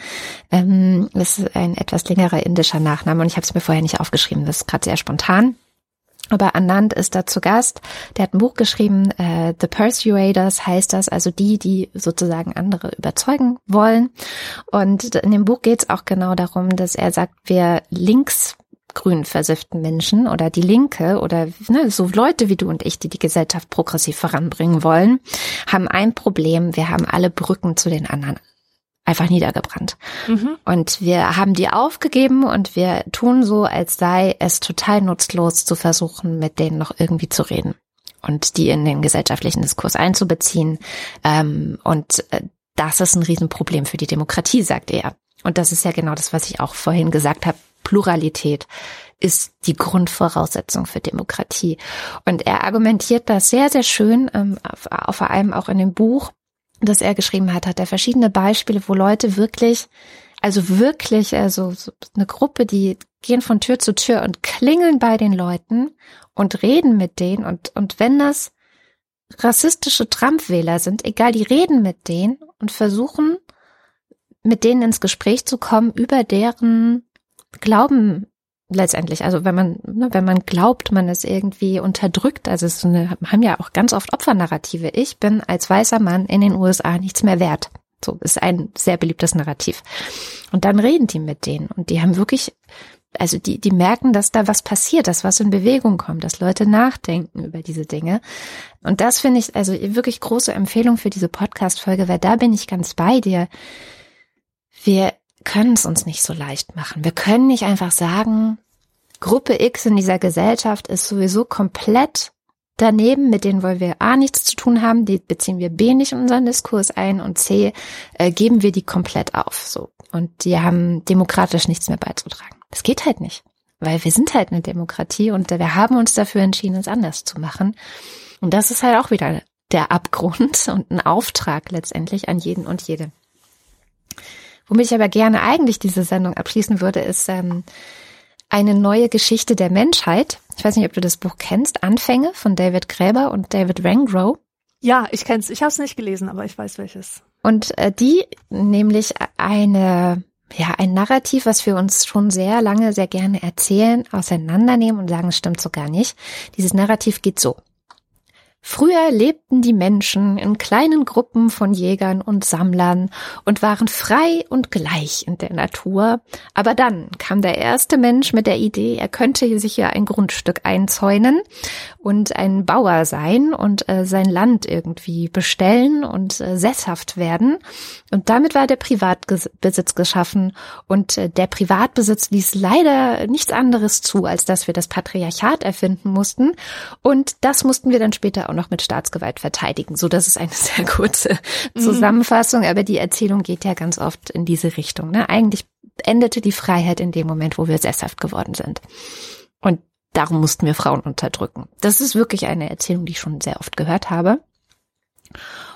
Speaker 3: Ähm, das ist ein etwas längerer indischer Nachname und ich habe es mir vorher nicht aufgeschrieben. Das ist gerade sehr spontan. Aber Anand ist da zu Gast. Der hat ein Buch geschrieben, äh, The Persuaders heißt das, also die, die sozusagen andere überzeugen wollen. Und in dem Buch geht es auch genau darum, dass er sagt, wir links grün versifften Menschen oder die Linke oder ne, so Leute wie du und ich, die die Gesellschaft progressiv voranbringen wollen, haben ein Problem. Wir haben alle Brücken zu den anderen einfach niedergebrannt.
Speaker 2: Mhm.
Speaker 3: Und wir haben die aufgegeben und wir tun so, als sei es total nutzlos zu versuchen, mit denen noch irgendwie zu reden und die in den gesellschaftlichen Diskurs einzubeziehen. Ähm, und äh, das ist ein Riesenproblem für die Demokratie, sagt er. Und das ist ja genau das, was ich auch vorhin gesagt habe. Pluralität ist die Grundvoraussetzung für Demokratie. Und er argumentiert das sehr, sehr schön, ähm, vor allem auch in dem Buch, das er geschrieben hat, hat er verschiedene Beispiele, wo Leute wirklich, also wirklich, also so eine Gruppe, die gehen von Tür zu Tür und klingeln bei den Leuten und reden mit denen und, und wenn das rassistische Trump-Wähler sind, egal, die reden mit denen und versuchen, mit denen ins Gespräch zu kommen über deren Glauben letztendlich. Also wenn man, ne, wenn man glaubt, man ist irgendwie unterdrückt, also es so eine, haben ja auch ganz oft Opfernarrative. Ich bin als weißer Mann in den USA nichts mehr wert. So ist ein sehr beliebtes Narrativ. Und dann reden die mit denen und die haben wirklich, also die, die merken, dass da was passiert, dass was in Bewegung kommt, dass Leute nachdenken über diese Dinge. Und das finde ich also wirklich große Empfehlung für diese Podcast-Folge, weil da bin ich ganz bei dir. Wir können es uns nicht so leicht machen. Wir können nicht einfach sagen, Gruppe X in dieser Gesellschaft ist sowieso komplett daneben, mit denen wollen wir A nichts zu tun haben, die beziehen wir B nicht in unseren Diskurs ein und C äh, geben wir die komplett auf. So. Und die haben demokratisch nichts mehr beizutragen. Das geht halt nicht. Weil wir sind halt eine Demokratie und wir haben uns dafür entschieden, es anders zu machen. Und das ist halt auch wieder der Abgrund und ein Auftrag letztendlich an jeden und jede. Womit ich aber gerne eigentlich diese Sendung abschließen würde, ist ähm, eine neue Geschichte der Menschheit. Ich weiß nicht, ob du das Buch kennst. Anfänge von David Gräber und David Rangrow.
Speaker 2: Ja, ich kenn's. Ich habe es nicht gelesen, aber ich weiß welches.
Speaker 3: Und äh, die nämlich eine ja ein Narrativ, was wir uns schon sehr lange sehr gerne erzählen, auseinandernehmen und sagen, es stimmt so gar nicht. Dieses Narrativ geht so: Früher lebten die Menschen in kleinen Gruppen von Jägern und Sammlern und waren frei und gleich in der Natur. Aber dann kam der erste Mensch mit der Idee, er könnte sich ja ein Grundstück einzäunen und ein Bauer sein und äh, sein Land irgendwie bestellen und äh, sesshaft werden. Und damit war der Privatbesitz geschaffen. Und äh, der Privatbesitz ließ leider nichts anderes zu, als dass wir das Patriarchat erfinden mussten. Und das mussten wir dann später auch noch mit Staatsgewalt verteidigen. So, das ist eine sehr kurze mhm. Zusammenfassung, aber die Erzählung geht ja ganz oft in diese Richtung. Ne? Eigentlich endete die Freiheit in dem Moment, wo wir sesshaft geworden sind. Und darum mussten wir Frauen unterdrücken. Das ist wirklich eine Erzählung, die ich schon sehr oft gehört habe.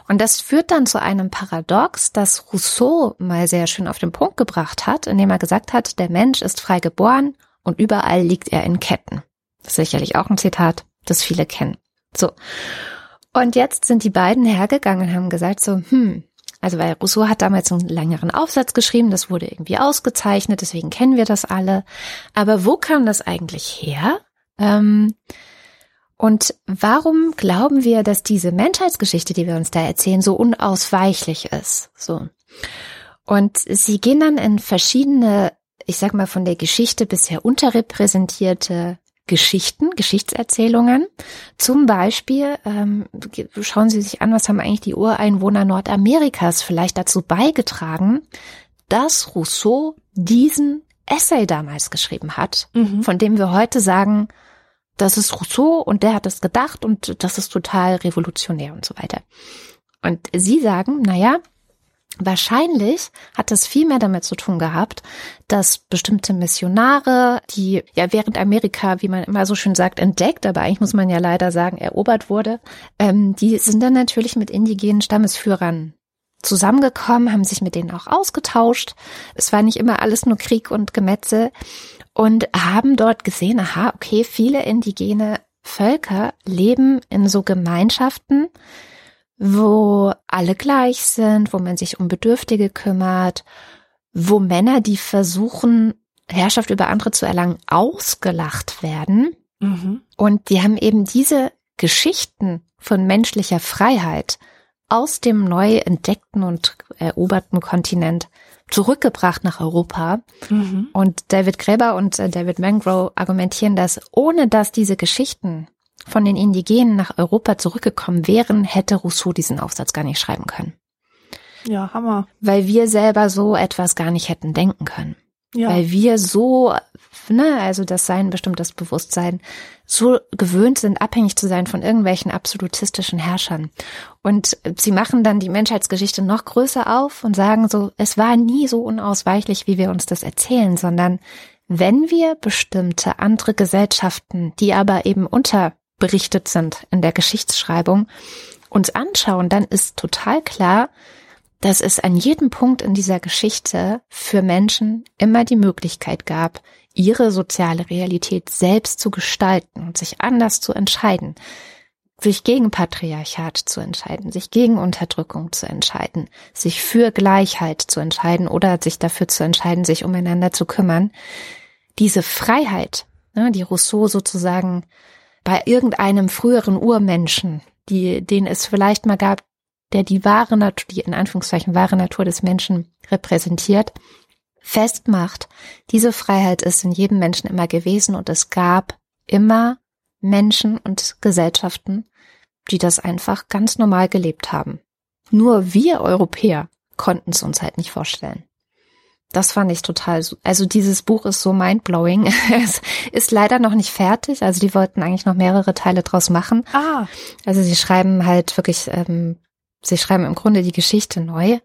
Speaker 3: Und das führt dann zu einem Paradox, das Rousseau mal sehr schön auf den Punkt gebracht hat, indem er gesagt hat, der Mensch ist frei geboren und überall liegt er in Ketten. Das ist sicherlich auch ein Zitat, das viele kennen. So. Und jetzt sind die beiden hergegangen und haben gesagt so, hm, also weil Rousseau hat damals einen längeren Aufsatz geschrieben, das wurde irgendwie ausgezeichnet, deswegen kennen wir das alle. Aber wo kam das eigentlich her? Ähm, und warum glauben wir, dass diese Menschheitsgeschichte, die wir uns da erzählen, so unausweichlich ist? So. Und sie gehen dann in verschiedene, ich sag mal, von der Geschichte bisher unterrepräsentierte Geschichten, Geschichtserzählungen. Zum Beispiel, ähm, schauen Sie sich an, was haben eigentlich die Ureinwohner Nordamerikas vielleicht dazu beigetragen, dass Rousseau diesen Essay damals geschrieben hat, mhm. von dem wir heute sagen, das ist Rousseau und der hat das gedacht und das ist total revolutionär und so weiter. Und Sie sagen, naja, Wahrscheinlich hat das viel mehr damit zu tun gehabt, dass bestimmte Missionare, die ja während Amerika, wie man immer so schön sagt, entdeckt, aber eigentlich muss man ja leider sagen, erobert wurde, ähm, die sind dann natürlich mit indigenen Stammesführern zusammengekommen, haben sich mit denen auch ausgetauscht. Es war nicht immer alles nur Krieg und Gemetzel und haben dort gesehen, aha, okay, viele indigene Völker leben in so Gemeinschaften, wo alle gleich sind, wo man sich um Bedürftige kümmert, wo Männer, die versuchen, Herrschaft über andere zu erlangen, ausgelacht werden. Mhm. Und die haben eben diese Geschichten von menschlicher Freiheit aus dem neu entdeckten und eroberten Kontinent zurückgebracht nach Europa. Mhm. Und David Gräber und äh, David Mangrove argumentieren, dass ohne dass diese Geschichten von den Indigenen nach Europa zurückgekommen wären, hätte Rousseau diesen Aufsatz gar nicht schreiben können.
Speaker 2: Ja, Hammer.
Speaker 3: Weil wir selber so etwas gar nicht hätten denken können. Ja. Weil wir so, ne, also das Sein bestimmt das Bewusstsein, so gewöhnt sind, abhängig zu sein von irgendwelchen absolutistischen Herrschern. Und sie machen dann die Menschheitsgeschichte noch größer auf und sagen so, es war nie so unausweichlich, wie wir uns das erzählen, sondern wenn wir bestimmte andere Gesellschaften, die aber eben unter berichtet sind in der Geschichtsschreibung, uns anschauen, dann ist total klar, dass es an jedem Punkt in dieser Geschichte für Menschen immer die Möglichkeit gab, ihre soziale Realität selbst zu gestalten und sich anders zu entscheiden, sich gegen Patriarchat zu entscheiden, sich gegen Unterdrückung zu entscheiden, sich für Gleichheit zu entscheiden oder sich dafür zu entscheiden, sich umeinander zu kümmern. Diese Freiheit, ne, die Rousseau sozusagen bei irgendeinem früheren Urmenschen, die, den es vielleicht mal gab, der die wahre Natur, die in Anführungszeichen wahre Natur des Menschen repräsentiert, festmacht. Diese Freiheit ist in jedem Menschen immer gewesen und es gab immer Menschen und Gesellschaften, die das einfach ganz normal gelebt haben. Nur wir Europäer konnten es uns halt nicht vorstellen. Das fand ich total, also dieses Buch ist so mindblowing. es ist leider noch nicht fertig. Also die wollten eigentlich noch mehrere Teile draus machen.
Speaker 2: Ah.
Speaker 3: Also sie schreiben halt wirklich, ähm, sie schreiben im Grunde die Geschichte neu.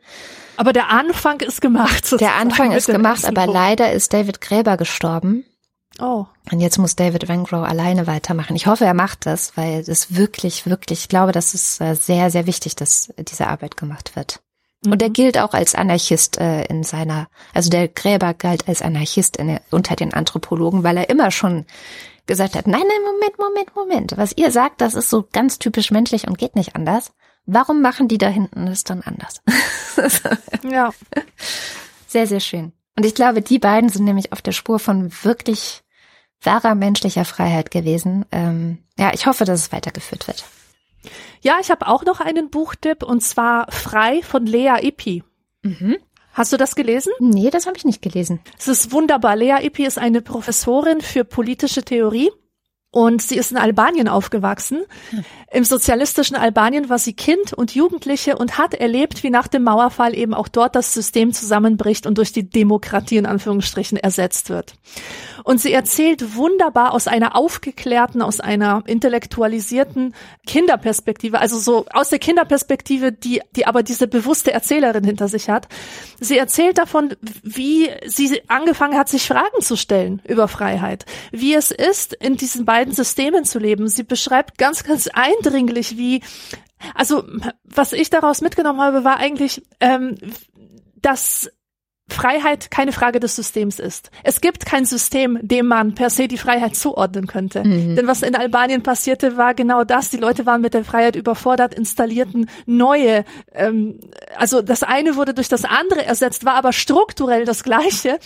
Speaker 2: Aber der Anfang ist gemacht.
Speaker 3: Der Anfang ist gemacht, aber leider ist David Gräber gestorben.
Speaker 2: Oh.
Speaker 3: Und jetzt muss David Vangrow alleine weitermachen. Ich hoffe, er macht das, weil das wirklich, wirklich, ich glaube, das ist äh, sehr, sehr wichtig, dass diese Arbeit gemacht wird. Und er mhm. gilt auch als Anarchist äh, in seiner, also der Gräber galt als Anarchist in, unter den Anthropologen, weil er immer schon gesagt hat, nein, nein, Moment, Moment, Moment. Was ihr sagt, das ist so ganz typisch menschlich und geht nicht anders. Warum machen die da hinten das dann anders?
Speaker 2: ja.
Speaker 3: Sehr, sehr schön. Und ich glaube, die beiden sind nämlich auf der Spur von wirklich wahrer menschlicher Freiheit gewesen. Ähm, ja, ich hoffe, dass es weitergeführt wird.
Speaker 2: Ja, ich habe auch noch einen Buchtipp und zwar Frei von Lea Ippi.
Speaker 3: Mhm.
Speaker 2: Hast du das gelesen?
Speaker 3: Nee, das habe ich nicht gelesen.
Speaker 2: Es ist wunderbar. Lea Ippi ist eine Professorin für politische Theorie und sie ist in Albanien aufgewachsen. Im sozialistischen Albanien war sie Kind und Jugendliche und hat erlebt, wie nach dem Mauerfall eben auch dort das System zusammenbricht und durch die Demokratie in Anführungsstrichen ersetzt wird. Und sie erzählt wunderbar aus einer aufgeklärten, aus einer intellektualisierten Kinderperspektive, also so aus der Kinderperspektive, die, die aber diese bewusste Erzählerin hinter sich hat. Sie erzählt davon, wie sie angefangen hat, sich Fragen zu stellen über Freiheit, wie es ist, in diesen beiden Systemen zu leben. Sie beschreibt ganz, ganz eindringlich, wie also was ich daraus mitgenommen habe, war eigentlich, ähm, dass Freiheit keine Frage des Systems ist. Es gibt kein System, dem man per se die Freiheit zuordnen könnte. Mhm. Denn was in Albanien passierte, war genau das. Die Leute waren mit der Freiheit überfordert, installierten neue, ähm, also das eine wurde durch das andere ersetzt, war aber strukturell das gleiche.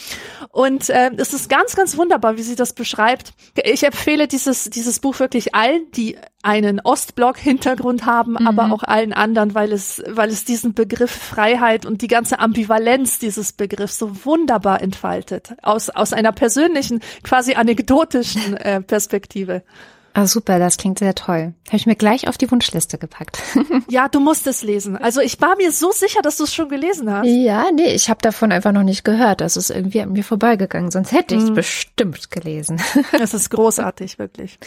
Speaker 2: Und äh, es ist ganz, ganz wunderbar, wie sie das beschreibt. Ich empfehle dieses, dieses Buch wirklich allen, die einen Ostblock-Hintergrund haben, mhm. aber auch allen anderen, weil es, weil es diesen Begriff Freiheit und die ganze Ambivalenz dieses Begriffs so wunderbar entfaltet. Aus, aus einer persönlichen, quasi anekdotischen äh, Perspektive.
Speaker 3: Ah, super, das klingt sehr toll. Habe ich mir gleich auf die Wunschliste gepackt.
Speaker 2: ja, du musst es lesen. Also ich war mir so sicher, dass du es schon gelesen hast.
Speaker 3: Ja, nee, ich habe davon einfach noch nicht gehört. Das ist irgendwie an mir vorbeigegangen. Sonst hätte ich es mhm. bestimmt gelesen.
Speaker 2: Es ist großartig, wirklich.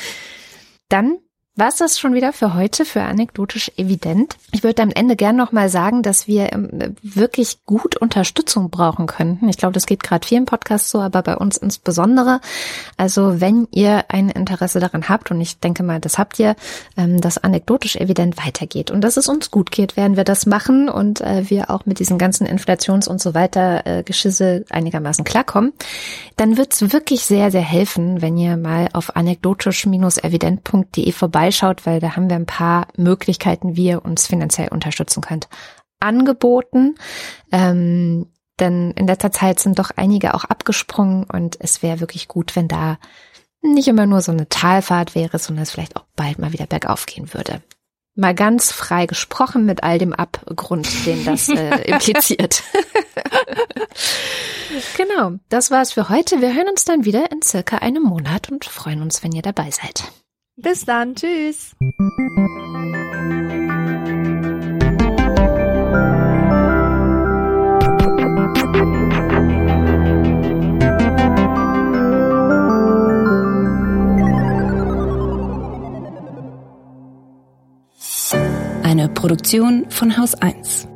Speaker 3: Dann was das schon wieder für heute, für anekdotisch evident? Ich würde am Ende gern nochmal sagen, dass wir ähm, wirklich gut Unterstützung brauchen könnten. Ich glaube, das geht gerade vielen Podcasts so, aber bei uns insbesondere. Also wenn ihr ein Interesse daran habt, und ich denke mal, das habt ihr, ähm, dass anekdotisch evident weitergeht und dass es uns gut geht, werden wir das machen und äh, wir auch mit diesen ganzen Inflations- und so weiter äh, Geschisse einigermaßen klarkommen, dann wird's wirklich sehr, sehr helfen, wenn ihr mal auf anekdotisch-evident.de vorbei vorbeischaut, weil da haben wir ein paar Möglichkeiten, wie ihr uns finanziell unterstützen könnt, angeboten. Ähm, denn in letzter Zeit sind doch einige auch abgesprungen und es wäre wirklich gut, wenn da nicht immer nur so eine Talfahrt wäre, sondern es vielleicht auch bald mal wieder bergauf gehen würde. Mal ganz frei gesprochen mit all dem Abgrund, den das äh, impliziert. genau, das war's für heute. Wir hören uns dann wieder in circa einem Monat und freuen uns, wenn ihr dabei seid.
Speaker 2: Bis dann, tschüss.
Speaker 1: Eine Produktion von Haus 1.